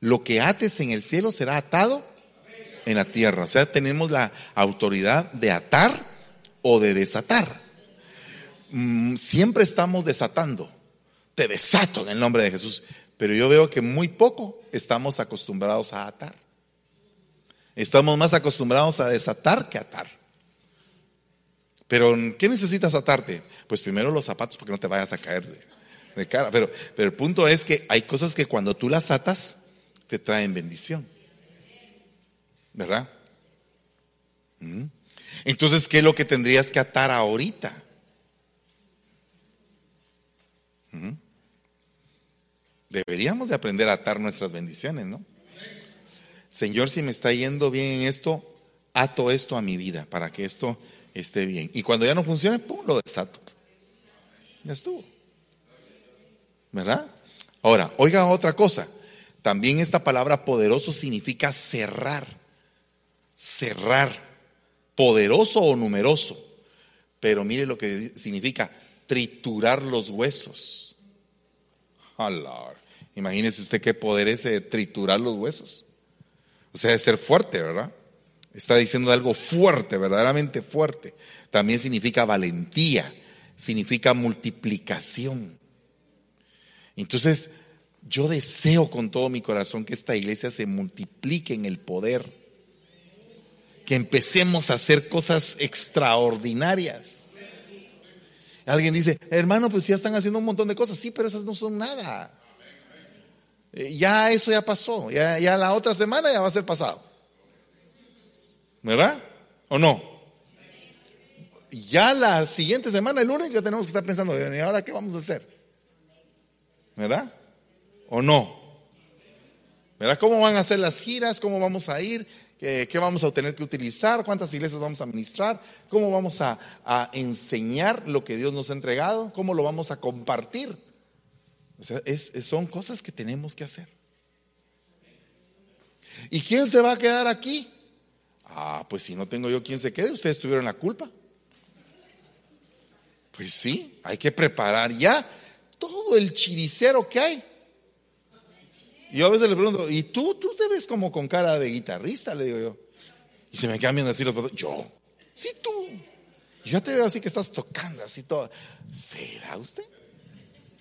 Lo que ates en el cielo será atado en la tierra. O sea, tenemos la autoridad de atar o de desatar. Mm, siempre estamos desatando. Te desato en el nombre de Jesús. Pero yo veo que muy poco estamos acostumbrados a atar. Estamos más acostumbrados a desatar que atar. Pero ¿qué necesitas atarte? Pues primero los zapatos porque no te vayas a caer de, cara. Pero, pero el punto es que hay cosas que cuando tú las atas, te traen bendición. ¿Verdad? ¿Mm? Entonces, ¿qué es lo que tendrías que atar ahorita? ¿Mm? Deberíamos de aprender a atar nuestras bendiciones, ¿no? Señor, si me está yendo bien en esto, ato esto a mi vida para que esto esté bien. Y cuando ya no funcione, pum, lo desato. Ya estuvo. ¿Verdad? Ahora, oiga otra cosa. También esta palabra poderoso significa cerrar, cerrar, poderoso o numeroso. Pero mire lo que significa triturar los huesos. Imagínese usted qué poder es triturar los huesos. O sea, es ser fuerte, ¿verdad? Está diciendo algo fuerte, verdaderamente fuerte. También significa valentía, significa multiplicación. Entonces, yo deseo con todo mi corazón que esta iglesia se multiplique en el poder, que empecemos a hacer cosas extraordinarias. Alguien dice, hermano, pues ya están haciendo un montón de cosas. Sí, pero esas no son nada. Eh, ya eso ya pasó. Ya, la otra semana ya va a ser pasado. ¿Verdad? ¿O no? Ya la siguiente semana, el lunes, ya tenemos que estar pensando, ¿y ahora qué vamos a hacer? ¿Verdad? ¿O no? ¿Verdad? ¿Cómo van a ser las giras? ¿Cómo vamos a ir? ¿Qué, vamos a tener que utilizar? ¿Cuántas iglesias vamos a administrar? ¿Cómo vamos a, a, enseñar lo que Dios nos ha entregado? ¿Cómo lo vamos a compartir? O sea, es, son cosas que tenemos que hacer. ¿Y quién se va a quedar aquí? Ah, pues si no tengo yo quien se quede, ustedes tuvieron la culpa. Pues sí, hay que preparar ya todo el chiricero que hay. Y yo a veces le pregunto, ¿y tú? ¿Tú te ves como con cara de guitarrista? Le digo yo. Y se me cambian así los Yo, sí tú. Yo te veo así que estás tocando así todo. ¿Será usted?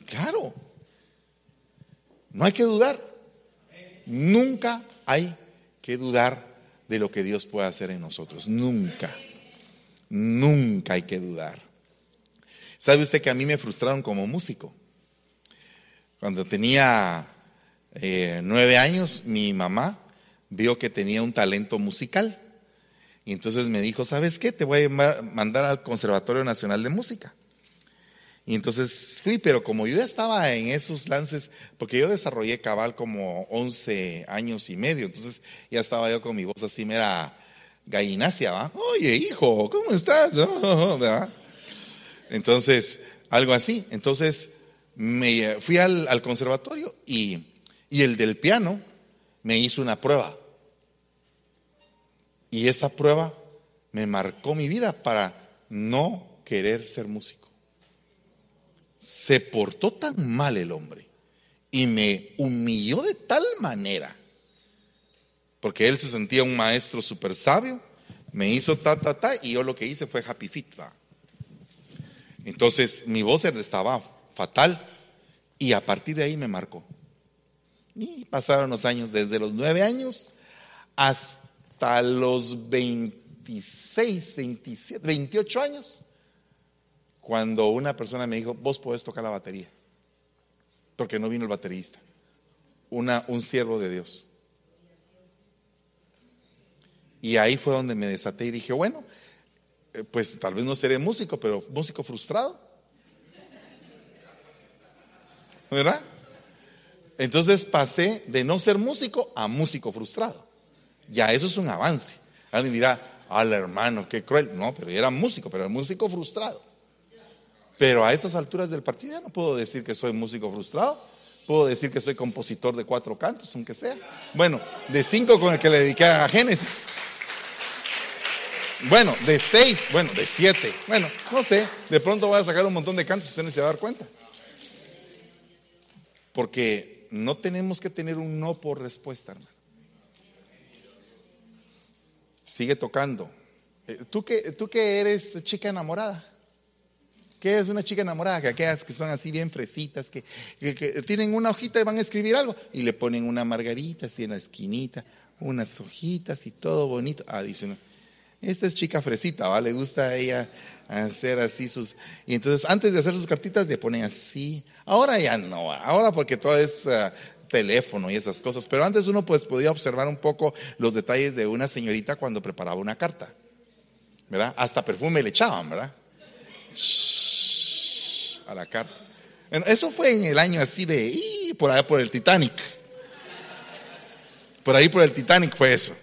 Claro. No hay que dudar. Nunca hay que dudar de lo que Dios puede hacer en nosotros. Nunca. Nunca hay que dudar. ¿Sabe usted que a mí me frustraron como músico? Cuando tenía eh, nueve años, mi mamá vio que tenía un talento musical. Y entonces me dijo, ¿sabes qué? Te voy a mandar al Conservatorio Nacional de Música. Y entonces fui, pero como yo ya estaba en esos lances, porque yo desarrollé cabal como 11 años y medio, entonces ya estaba yo con mi voz así, mera gallinacia, ¿va? Oye, hijo, ¿cómo estás? [laughs] Entonces, algo así. Entonces, me fui al, al conservatorio y y el del piano me hizo una prueba. Y esa prueba me marcó mi vida para no querer ser músico. Se portó tan mal el hombre y me humilló de tal manera, porque él se sentía un maestro súper sabio, me hizo ta, ta, ta, y yo lo que hice fue happy fit. Entonces mi voz estaba fatal y a partir de ahí me marcó. Y pasaron los años, desde los nueve años hasta los 26, 27, 28 años, cuando una persona me dijo, vos podés tocar la batería, porque no vino el baterista, una, un siervo de Dios. Y ahí fue donde me desaté y dije, bueno, eh, pues tal vez no seré músico, pero músico frustrado. ¿Verdad? Entonces pasé de no ser músico a músico frustrado. Ya eso es un avance. Alguien dirá, al hermano, qué cruel. No, pero yo era músico, pero era músico frustrado. Pero a estas alturas del partido ya no puedo decir que soy músico frustrado. Puedo decir que soy compositor de cuatro cantos, aunque sea. Bueno, de cinco con el que le dediqué a Génesis. Bueno, de seis, bueno, de siete. Bueno, no sé, de pronto voy a sacar un montón de cantos, usted no se va a dar cuenta. Porque no tenemos que tener un no por respuesta, hermano. Sigue tocando. Eh, ¿Tú que, tú que eres chica enamorada? ¿Qué es una chica enamorada? Que aquellas que son así bien fresitas, que, tienen una hojita y van a escribir algo y le ponen una margarita así en la esquinita, unas hojitas y todo bonito. Ah, dice esta es chica fresita, ¿va? Le gusta a ella hacer así sus... Y entonces antes de hacer sus cartitas le ponen así. Ahora ya no, ahora porque todo es ah, teléfono y esas cosas. Pero antes uno pues podía observar un poco los detalles de una señorita cuando preparaba una carta. ¿Verdad? Hasta perfume le echaban, ¿verdad? a la carta. eso fue en el año así de... por allá por el Titanic. Por ahí por el Titanic fue eso.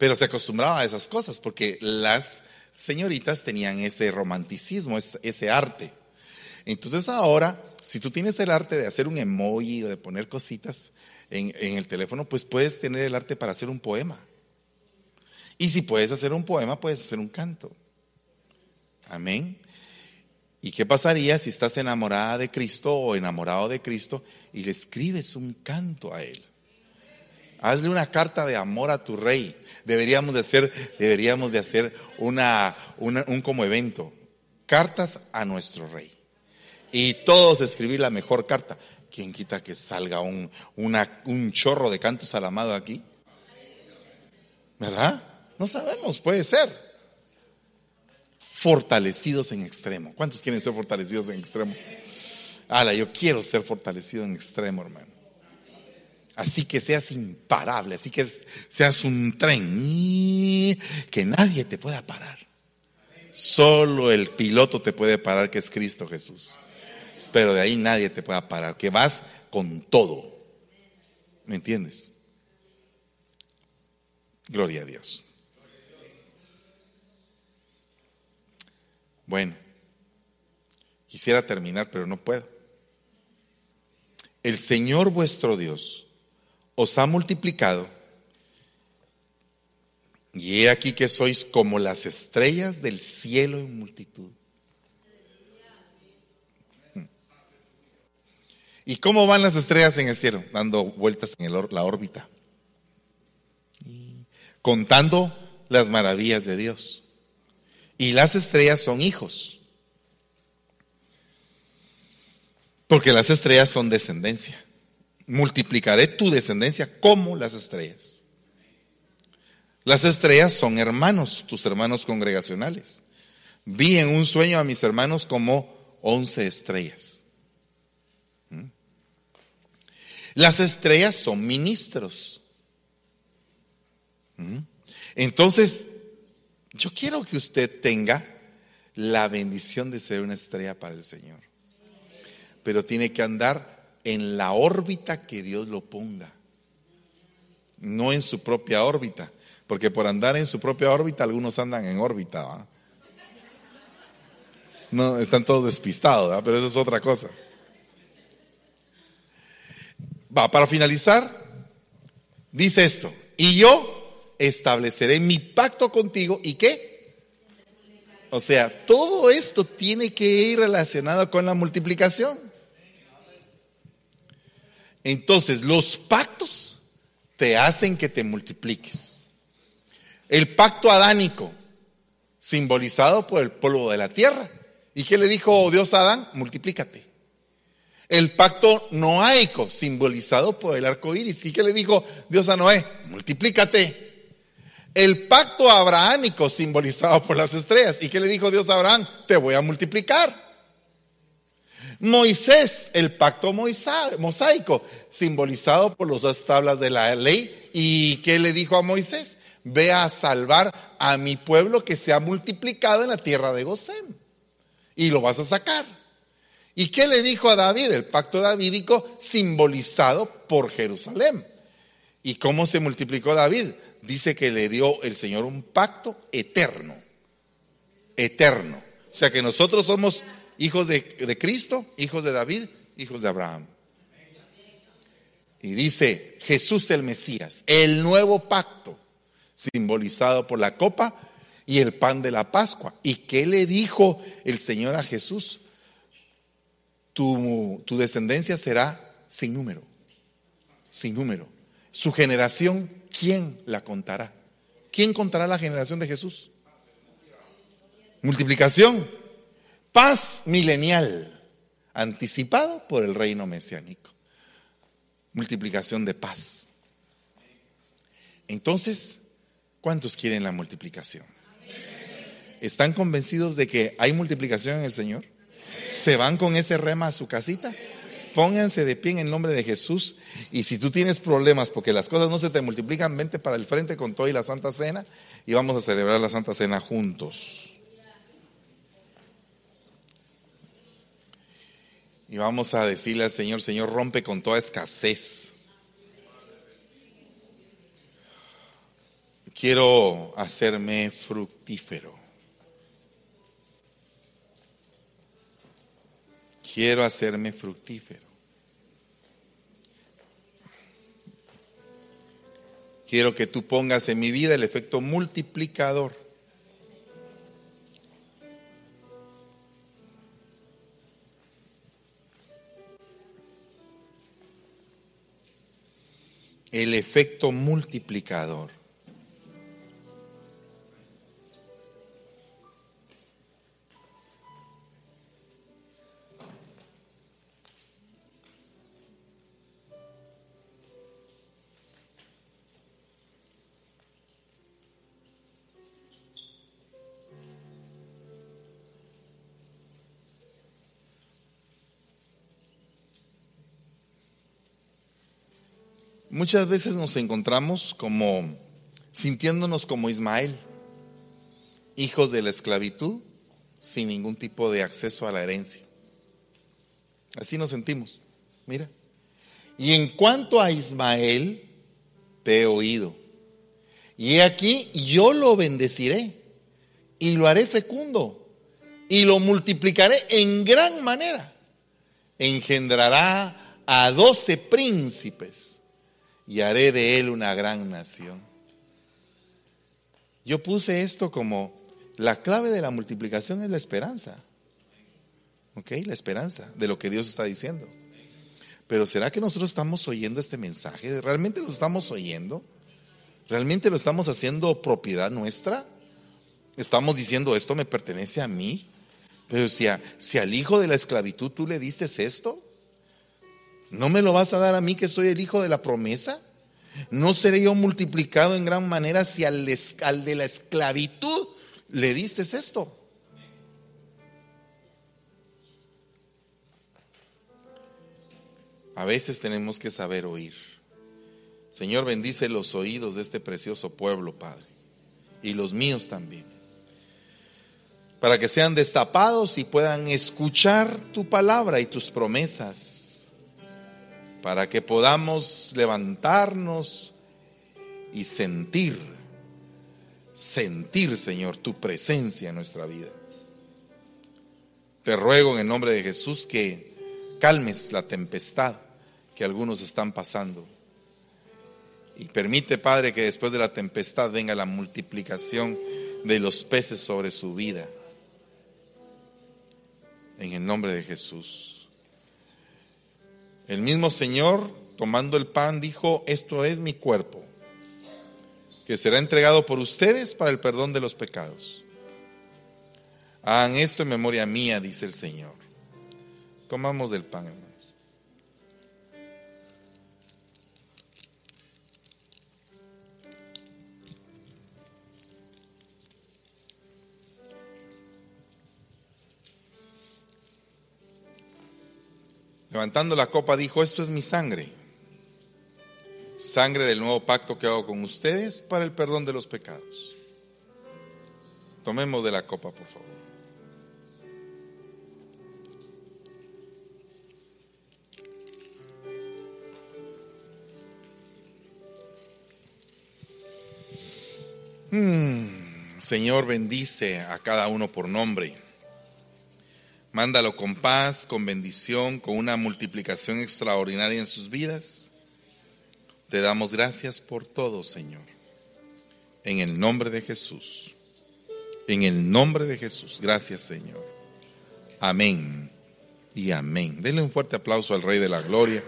Pero se acostumbraba a esas cosas porque las señoritas tenían ese romanticismo, ese arte. Entonces ahora, si tú tienes el arte de hacer un emoji o de poner cositas en, el teléfono, pues puedes tener el arte para hacer un poema. Y si puedes hacer un poema, puedes hacer un canto. Amén. ¿Y qué pasaría si estás enamorada de Cristo o enamorado de Cristo y le escribes un canto a Él? Hazle una carta de amor a tu rey. Deberíamos de hacer, deberíamos de hacer una, un como evento. Cartas a nuestro rey. Y todos escribir la mejor carta. ¿Quién quita que salga un, un chorro de cantos al amado aquí? ¿Verdad? No sabemos, puede ser. Fortalecidos en extremo. ¿Cuántos quieren ser fortalecidos en extremo? Ala, yo quiero ser fortalecido en extremo, hermano. Así que seas imparable, así que seas un tren que nadie te pueda parar. Solo el piloto te puede parar, que es Cristo Jesús. Pero de ahí nadie te pueda parar, que vas con todo. ¿Me entiendes? Gloria a Dios. Bueno, quisiera terminar, pero no puedo. El Señor vuestro Dios os ha multiplicado. Y he aquí que sois como las estrellas del cielo en multitud. ¿Y cómo van las estrellas en el cielo? Dando vueltas en la órbita. contando las maravillas de Dios. Y las estrellas son hijos. Porque las estrellas son descendencia multiplicaré tu descendencia como las estrellas. Las estrellas son hermanos, tus hermanos congregacionales. Vi en un sueño a mis hermanos como once estrellas. ¿Mm? Las estrellas son ministros. ¿Mm? Entonces, yo quiero que usted tenga la bendición de ser una estrella para el Señor. Pero tiene que andar en la órbita que Dios lo ponga, no en su propia órbita, porque por andar en su propia órbita algunos andan en órbita, No, están todos despistados, pero eso es otra cosa. Va, para finalizar, dice esto, y yo estableceré mi pacto contigo y qué? O sea, todo esto tiene que ir relacionado con la multiplicación. Entonces, los pactos te hacen que te multipliques. El pacto adánico, simbolizado por el polvo de la tierra. ¿Y qué le dijo Dios a Adán? Multiplícate. El pacto noaico, simbolizado por el arco iris. ¿Y qué le dijo Dios a Noé? Multiplícate. El pacto abrahámico, simbolizado por las estrellas. ¿Y qué le dijo Dios a Abraham? Te voy a multiplicar. Moisés, el pacto mosaico, simbolizado por las dos tablas de la ley. ¿Y qué le dijo a Moisés? ve a salvar a mi pueblo que se ha multiplicado en la tierra de Gosén. Y lo vas a sacar. ¿Y qué le dijo a David? El pacto davídico simbolizado por Jerusalén. ¿Y cómo se multiplicó David? Dice que le dio el Señor un pacto eterno. Eterno. O sea que nosotros somos hijos de, de Cristo, hijos de David, hijos de Abraham. Y dice Jesús el Mesías, el nuevo pacto, simbolizado por la copa y el pan de la Pascua. ¿Y qué le dijo el Señor a Jesús? Tu, tu descendencia será sin número, sin número. Su generación, ¿quién la contará? ¿Quién contará la generación de Jesús? Multiplicación, paz milenial, anticipado por el reino mesiánico multiplicación de paz. Entonces, ¿cuántos quieren la multiplicación? ¿Están convencidos de que hay multiplicación en el Señor? ¿Se van con ese rema a su casita? Pónganse de pie en el nombre de Jesús. Y si tú tienes problemas porque las cosas no se te multiplican, vente para el frente con todo y la Santa Cena y vamos a celebrar la Santa Cena juntos. Y vamos a decirle al Señor, Señor, rompe con toda escasez. Quiero hacerme fructífero. Quiero hacerme fructífero. Quiero que tú pongas en mi vida el efecto multiplicador. El efecto multiplicador. Muchas veces nos encontramos como sintiéndonos como Ismael, hijos de la esclavitud, sin ningún tipo de acceso a la herencia. Así nos sentimos. Mira. Y en cuanto a Ismael, te he oído. Y he aquí, yo lo bendeciré y lo haré fecundo y lo multiplicaré en gran manera. Engendrará a doce príncipes y haré de él una gran nación. Yo puse esto como la clave de la multiplicación es la esperanza. ¿Ok? La esperanza de lo que Dios está diciendo. Pero ¿será que nosotros estamos oyendo este mensaje? ¿Realmente lo estamos oyendo? ¿Realmente lo estamos haciendo propiedad nuestra? Estamos diciendo, esto me pertenece a mí. Pero si, si al hijo de la esclavitud tú le dices esto, ¿No me lo vas a dar a mí que soy el hijo de la promesa? ¿No seré yo multiplicado en gran manera si al, de la esclavitud le diste esto? A veces tenemos que saber oír. Señor, bendice los oídos de este precioso pueblo, Padre, y los míos también, para que sean destapados y puedan escuchar tu palabra y tus promesas para que podamos levantarnos y sentir, sentir, Señor, tu presencia en nuestra vida. Te ruego en el nombre de Jesús que calmes la tempestad que algunos están pasando. Y permite, Padre, que después de la tempestad venga la multiplicación de los peces sobre su vida. En el nombre de Jesús. El mismo Señor, tomando el pan, dijo, esto es mi cuerpo, que será entregado por ustedes para el perdón de los pecados. Hagan esto en memoria mía, dice el Señor. Comamos del pan, hermano. Levantando la copa dijo, esto es mi sangre, sangre del nuevo pacto que hago con ustedes para el perdón de los pecados. Tomemos de la copa, por favor. Hmm, Señor, bendice a cada uno por nombre. Mándalo con paz, con bendición, con una multiplicación extraordinaria en sus vidas. Te damos gracias por todo, Señor. En el nombre de Jesús. En el nombre de Jesús. Gracias, Señor. Amén y amén. Denle un fuerte aplauso al Rey de la Gloria.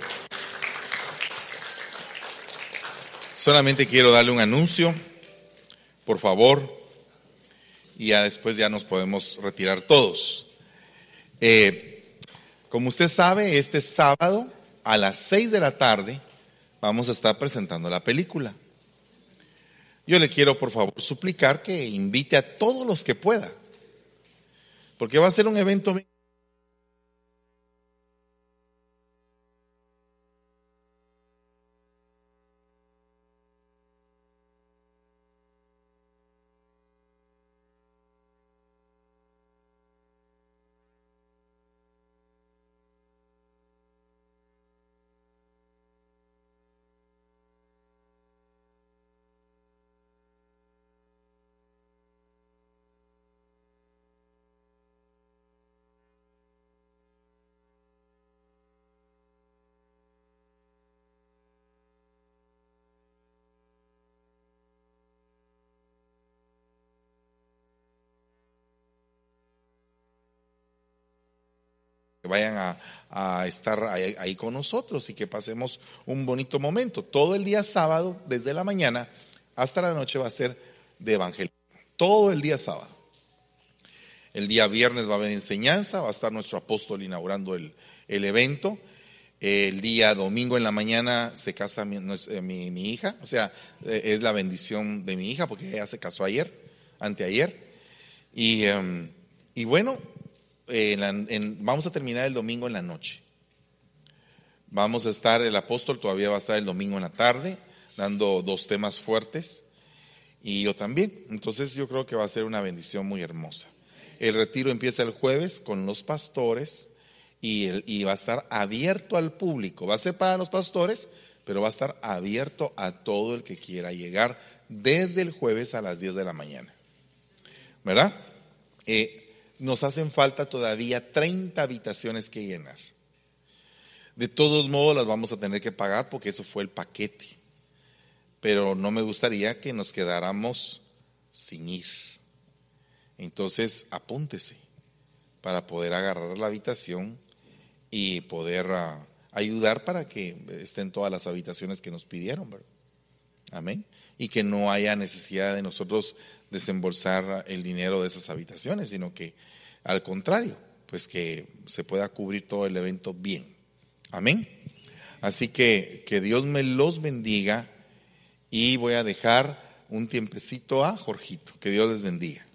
Solamente quiero darle un anuncio, por favor, y ya después ya nos podemos retirar todos. Eh, como usted sabe, este sábado a las 6 de la tarde vamos a estar presentando la película. Yo le quiero por favor suplicar que invite a todos los que pueda, porque va a ser un evento vayan a, estar ahí, con nosotros y que pasemos un bonito momento. Todo el día sábado, desde la mañana hasta la noche, va a ser de evangelio. Todo el día sábado. El día viernes va a haber enseñanza, va a estar nuestro apóstol inaugurando el, evento. El día domingo en la mañana se casa mi, eh, hija, o sea, eh, es la bendición de mi hija porque ella se casó ayer, anteayer. Y, em, y bueno, vamos a terminar el domingo en la noche. Vamos a estar, el apóstol todavía va a estar el domingo en la tarde, dando dos temas fuertes. Y yo también. Entonces yo creo que va a ser una bendición muy hermosa. El retiro empieza el jueves con los pastores y, y va a estar abierto al público. Va a ser para los pastores, pero va a estar abierto a todo el que quiera llegar desde el jueves a las 10 de la mañana. ¿Verdad? Eh, nos hacen falta todavía 30 habitaciones que llenar. De todos modos las vamos a tener que pagar porque eso fue el paquete. Pero no me gustaría que nos quedáramos sin ir. Entonces, apúntese para poder agarrar la habitación y poder ah, ayudar para que estén todas las habitaciones que nos pidieron. Amén. Y que no haya necesidad de nosotros desembolsar el dinero de esas habitaciones, sino que al contrario, pues que se pueda cubrir todo el evento bien. Amén. Así que que Dios me los bendiga y voy a dejar un tiempecito a Jorgito. Que Dios les bendiga.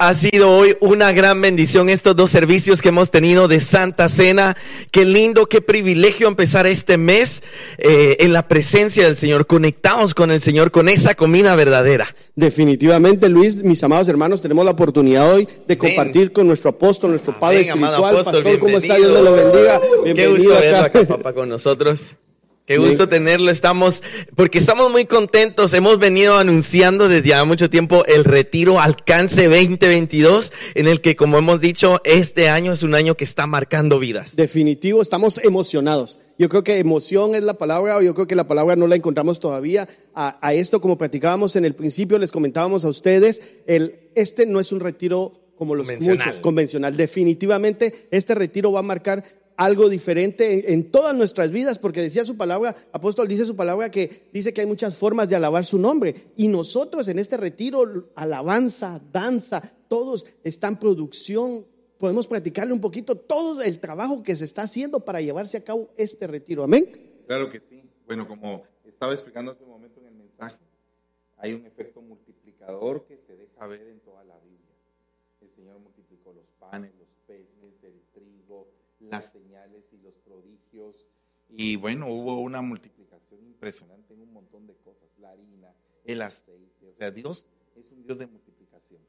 Ha sido hoy una gran bendición estos dos servicios que hemos tenido de Santa Cena. Qué lindo, qué privilegio empezar este mes eh, en la presencia del Señor, conectados con el Señor, con esa comida verdadera. Definitivamente, Luis, mis amados hermanos, tenemos la oportunidad hoy de compartir con nuestro apóstol, nuestro Padre espiritual. Apóstol, Pastor, ¿cómo está? Dios me lo bendiga. Bienvenido Qué gusto acá. acá, papá, con nosotros. Qué gusto tenerlo. Estamos, porque estamos muy contentos. Hemos venido anunciando desde ya mucho tiempo el retiro Alcance 2022, en el que, como hemos dicho, este año es un año que está marcando vidas. Definitivo, estamos emocionados. Yo creo que emoción es la palabra, yo creo que la palabra no la encontramos todavía. A, esto, como platicábamos en el principio, les comentábamos a ustedes, el, este no es un retiro como los muchos, convencional. Definitivamente, este retiro va a marcar algo diferente en, todas nuestras vidas, porque decía su palabra, apóstol dice su palabra que dice que hay muchas formas de alabar su nombre. Y nosotros en este retiro, alabanza, danza, todos están producción. Podemos practicarle un poquito todo el trabajo que se está haciendo para llevarse a cabo este retiro. Amén. Claro que sí. Bueno, como estaba explicando hace un momento en el mensaje, hay un efecto multiplicador que se deja ver en toda la Biblia. El Señor multiplicó los panes, los peces, el trigo, las señales y los prodigios. Y bueno, hubo una multiplicación impresionante en un montón de cosas, la harina, el aceite. O sea, Dios es un Dios de multiplicación.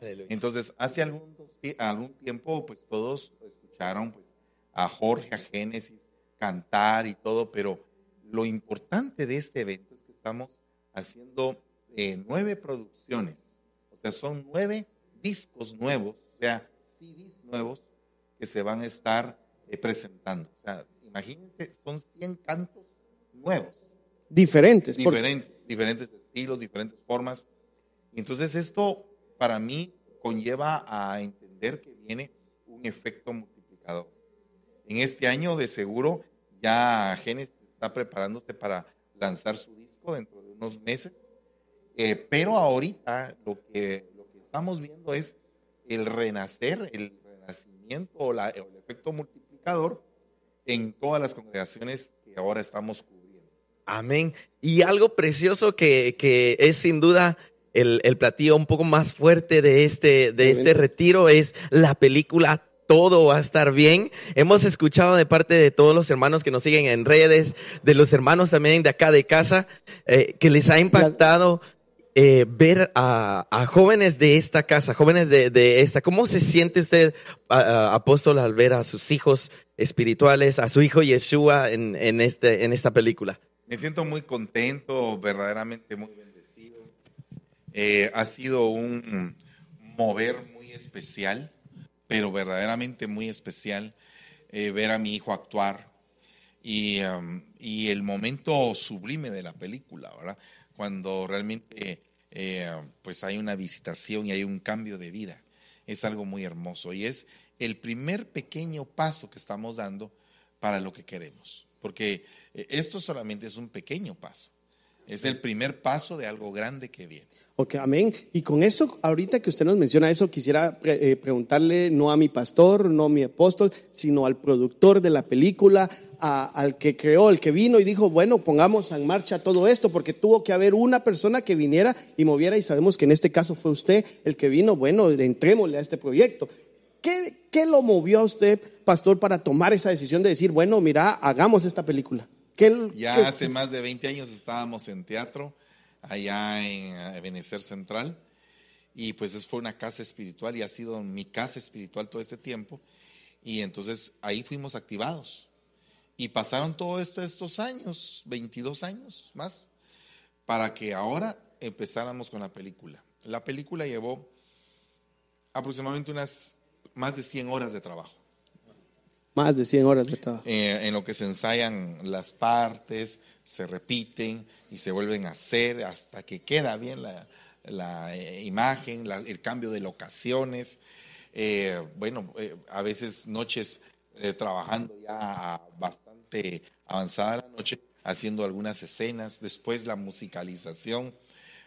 Entonces, hace algún, algún tiempo, pues todos escucharon pues, a Jorge, a Génesis, cantar y todo, pero lo importante de este evento es que estamos haciendo eh, nueve producciones, o sea, son nueve discos nuevos, o sea, CDs nuevos que se van a estar eh, presentando. O sea, imagínense, son 100 cantos nuevos. Diferentes. Diferentes, diferentes estilos, diferentes formas. Entonces esto para mí conlleva a entender que viene un efecto multiplicador. En este año de seguro ya Genesis está preparándose para lanzar su disco dentro de unos meses, eh, pero ahorita lo que, lo que estamos viendo es el renacer, el o, el efecto multiplicador en todas las congregaciones que ahora estamos cubriendo. Amén. Y algo precioso que, que es sin duda el, el, platillo un poco más fuerte de este, de este retiro es la película todo va a estar bien. Hemos escuchado de parte de todos los hermanos que nos siguen en redes, de los hermanos también de acá de casa, eh, que les ha impactado eh, ver a, jóvenes de esta casa, jóvenes de, esta, ¿cómo se siente usted, apóstol, al ver a sus hijos espirituales, a su hijo Yeshua en, en, este, en esta película? Me siento muy contento, verdaderamente muy bendecido. Eh, ha sido un mover muy especial, pero verdaderamente muy especial, eh, ver a mi hijo actuar y, um, y el momento sublime de la película, ¿verdad? Cuando realmente eh, pues hay una visitación y hay un cambio de vida. Es algo muy hermoso y es el primer pequeño paso que estamos dando para lo que queremos. Porque eh, esto solamente es un pequeño paso. Es el primer paso de algo grande que viene. Ok, amén. Y con eso, ahorita que usted nos menciona eso, quisiera eh, preguntarle no a mi pastor, no a mi apóstol, sino al productor de la película, al que creó, el que vino y dijo, bueno, pongamos en marcha todo esto, porque tuvo que haber una persona que viniera y moviera, y sabemos que en este caso fue usted el que vino, bueno, entrémosle a este proyecto. ¿Qué, qué lo movió a usted, pastor, para tomar esa decisión de decir, bueno, mira, hagamos esta película? ya hace más de 20 años estábamos en teatro, allá en Ebenezer Central, y pues fue una casa espiritual y ha sido mi casa espiritual todo este tiempo, y entonces ahí fuimos activados. Y pasaron todos estos años, 22 años más, para que ahora empezáramos con la película. La película llevó aproximadamente unas más de 100 horas de trabajo. Más de 100 horas de trabajo. Eh, en lo que se ensayan las partes, se repiten y se vuelven a hacer hasta que queda bien la, eh, imagen, el cambio de locaciones. Eh, bueno, a veces noches trabajando ya bastante avanzada la noche, haciendo algunas escenas. Después la musicalización,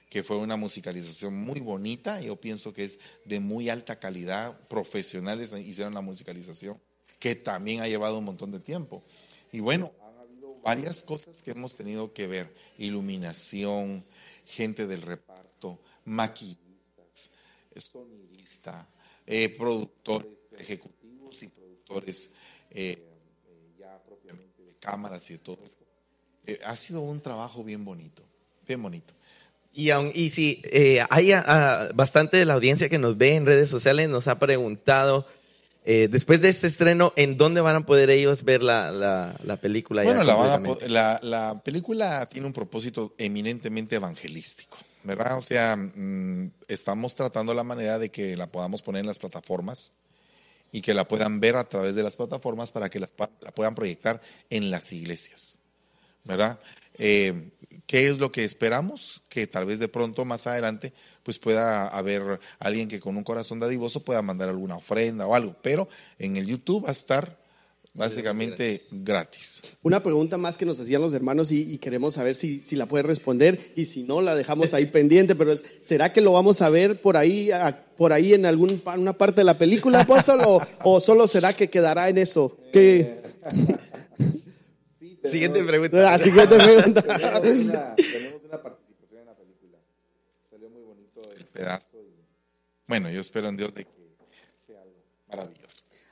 que fue una musicalización muy bonita. Yo pienso que es de muy alta calidad. Profesionales hicieron la musicalización que también ha llevado un montón de tiempo. Y bueno, han habido varias cosas que hemos tenido que ver, iluminación, gente del reparto, maquillistas, sonidista, eh, productores ejecutivos y productores eh, eh, ya propiamente de cámaras y de todo ha sido un trabajo bien bonito, bien bonito. Y, aun- y si eh, hay ah, bastante de la audiencia que nos ve en redes sociales, nos ha preguntado, eh, después de este estreno, ¿en dónde van a poder ellos ver la, la, la película? Bueno, la, van a la, la película tiene un propósito eminentemente evangelístico, ¿verdad? O sea, mm, estamos tratando la manera de que la podamos poner en las plataformas y que la puedan ver a través de las plataformas para que las la puedan proyectar en las iglesias, ¿verdad? Eh, ¿Qué es lo que esperamos? Que tal vez de pronto más adelante pues pueda haber alguien que con un corazón dadivoso pueda mandar alguna ofrenda o algo, pero en el YouTube va a estar básicamente gratis. Una pregunta más que nos hacían los hermanos y, y queremos saber si, si la puede responder y si no la dejamos ahí pendiente, pero es, ¿será que lo vamos a ver por ahí, a- por ahí en alguna parte de la película, apóstol, o, o solo será que quedará en eso? [laughs] Siguiente La pregunta. [laughs] siguiente pregunta. tenemos, una, tenemos una participación en la película. Salió muy bonito el pedazo. y- bueno, yo espero en Dios de que sea algo maravilloso.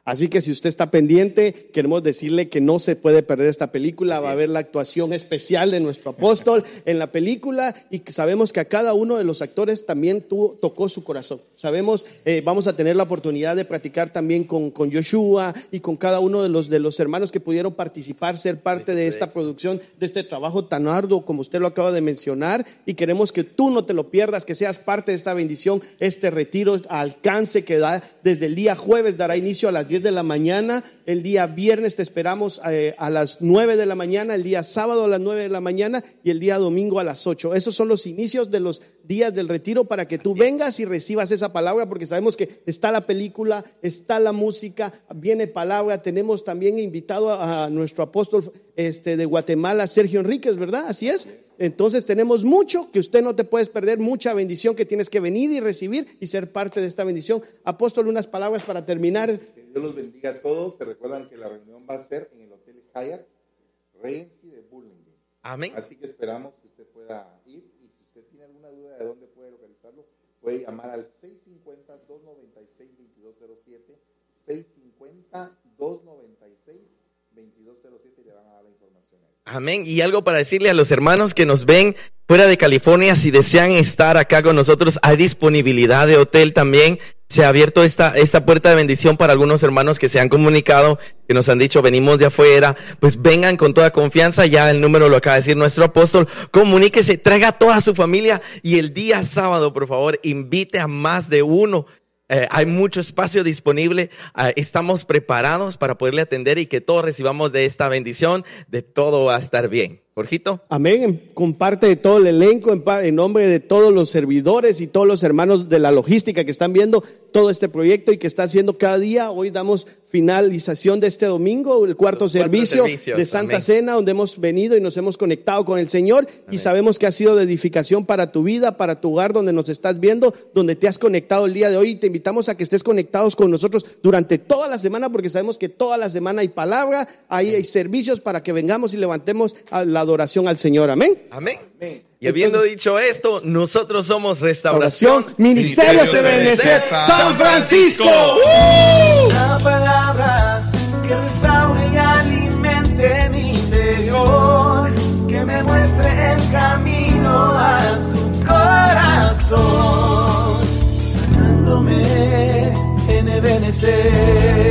Así que si usted está pendiente, queremos decirle que no se puede perder esta película. Va a haber la actuación especial de nuestro apóstol [laughs] en la película y sabemos que a cada uno de los actores también tuvo- tocó su corazón. Sabemos, eh, vamos a tener la oportunidad de practicar también con, con Joshua y con cada uno de los, de los hermanos que pudieron participar, ser parte de esta producción, de este trabajo tan arduo como usted lo acaba de mencionar. Y queremos que tú no te lo pierdas, que seas parte de esta bendición, este retiro alcance que da desde el día jueves, dará inicio a las 10 de la mañana, el día viernes te esperamos eh, a las 9 de la mañana, el día sábado a las 9 de la mañana y el día domingo a las 8. Esos son los inicios de los días del retiro para que tú vengas y recibas esa palabra, porque sabemos que está la película, está la música, viene palabra. Tenemos también invitado a, a nuestro apóstol este, de Guatemala, Sergio Enríquez, ¿verdad? Así es. Entonces tenemos mucho que usted no te puedes perder, mucha bendición que tienes que venir y recibir y ser parte de esta bendición. Apóstol, unas palabras para terminar. Dios los bendiga a todos. Se recuerdan que la reunión va a ser en el Hotel Hyatt Regency de Burlingame. Amén. Así que esperamos que usted pueda ir y si usted tiene alguna duda de dónde puede localizarlo, puede llamar al 650-296-2207, 650-296-2207 y le van a dar la información. ahí. Amén. Y algo para decirle a los hermanos que nos ven fuera de California, si desean estar acá con nosotros, hay disponibilidad de hotel también. Se ha abierto esta, esta puerta de bendición para algunos hermanos que se han comunicado, que nos han dicho, venimos de afuera, pues vengan con toda confianza, ya el número lo acaba de decir nuestro apóstol, comuníquese, traiga a toda su familia y el día sábado, por favor, invite a más de uno. Eh, hay mucho espacio disponible. Ah, estamos preparados para poderle atender y que todos recibamos de esta bendición. De todo va a estar bien. Jorgito. Amén. Comparte de todo el elenco, en, nombre de todos los servidores y todos los hermanos de la logística que están viendo todo este proyecto y que está haciendo cada día. Hoy damos finalización de este domingo, el cuarto servicio de Santa amén. Cena, donde hemos venido y nos hemos conectado con el Señor y sabemos que ha sido de edificación para tu vida, para tu hogar, donde nos estás viendo, donde te has conectado el día de hoy. Y te invitamos a que estés conectados con nosotros durante toda la semana, porque sabemos que toda la semana hay palabra, ahí hay servicios para que vengamos y levantemos a la adoración al Señor. Amén. Amén. Y habiendo dicho esto, nosotros somos Restauración, Restauración. Ministerio Ministerio Ebenecer, Ebenecer, San Francisco. Una palabra que restaure y alimente mi interior, que me muestre el camino a tu corazón, sanándome en Ebenecer.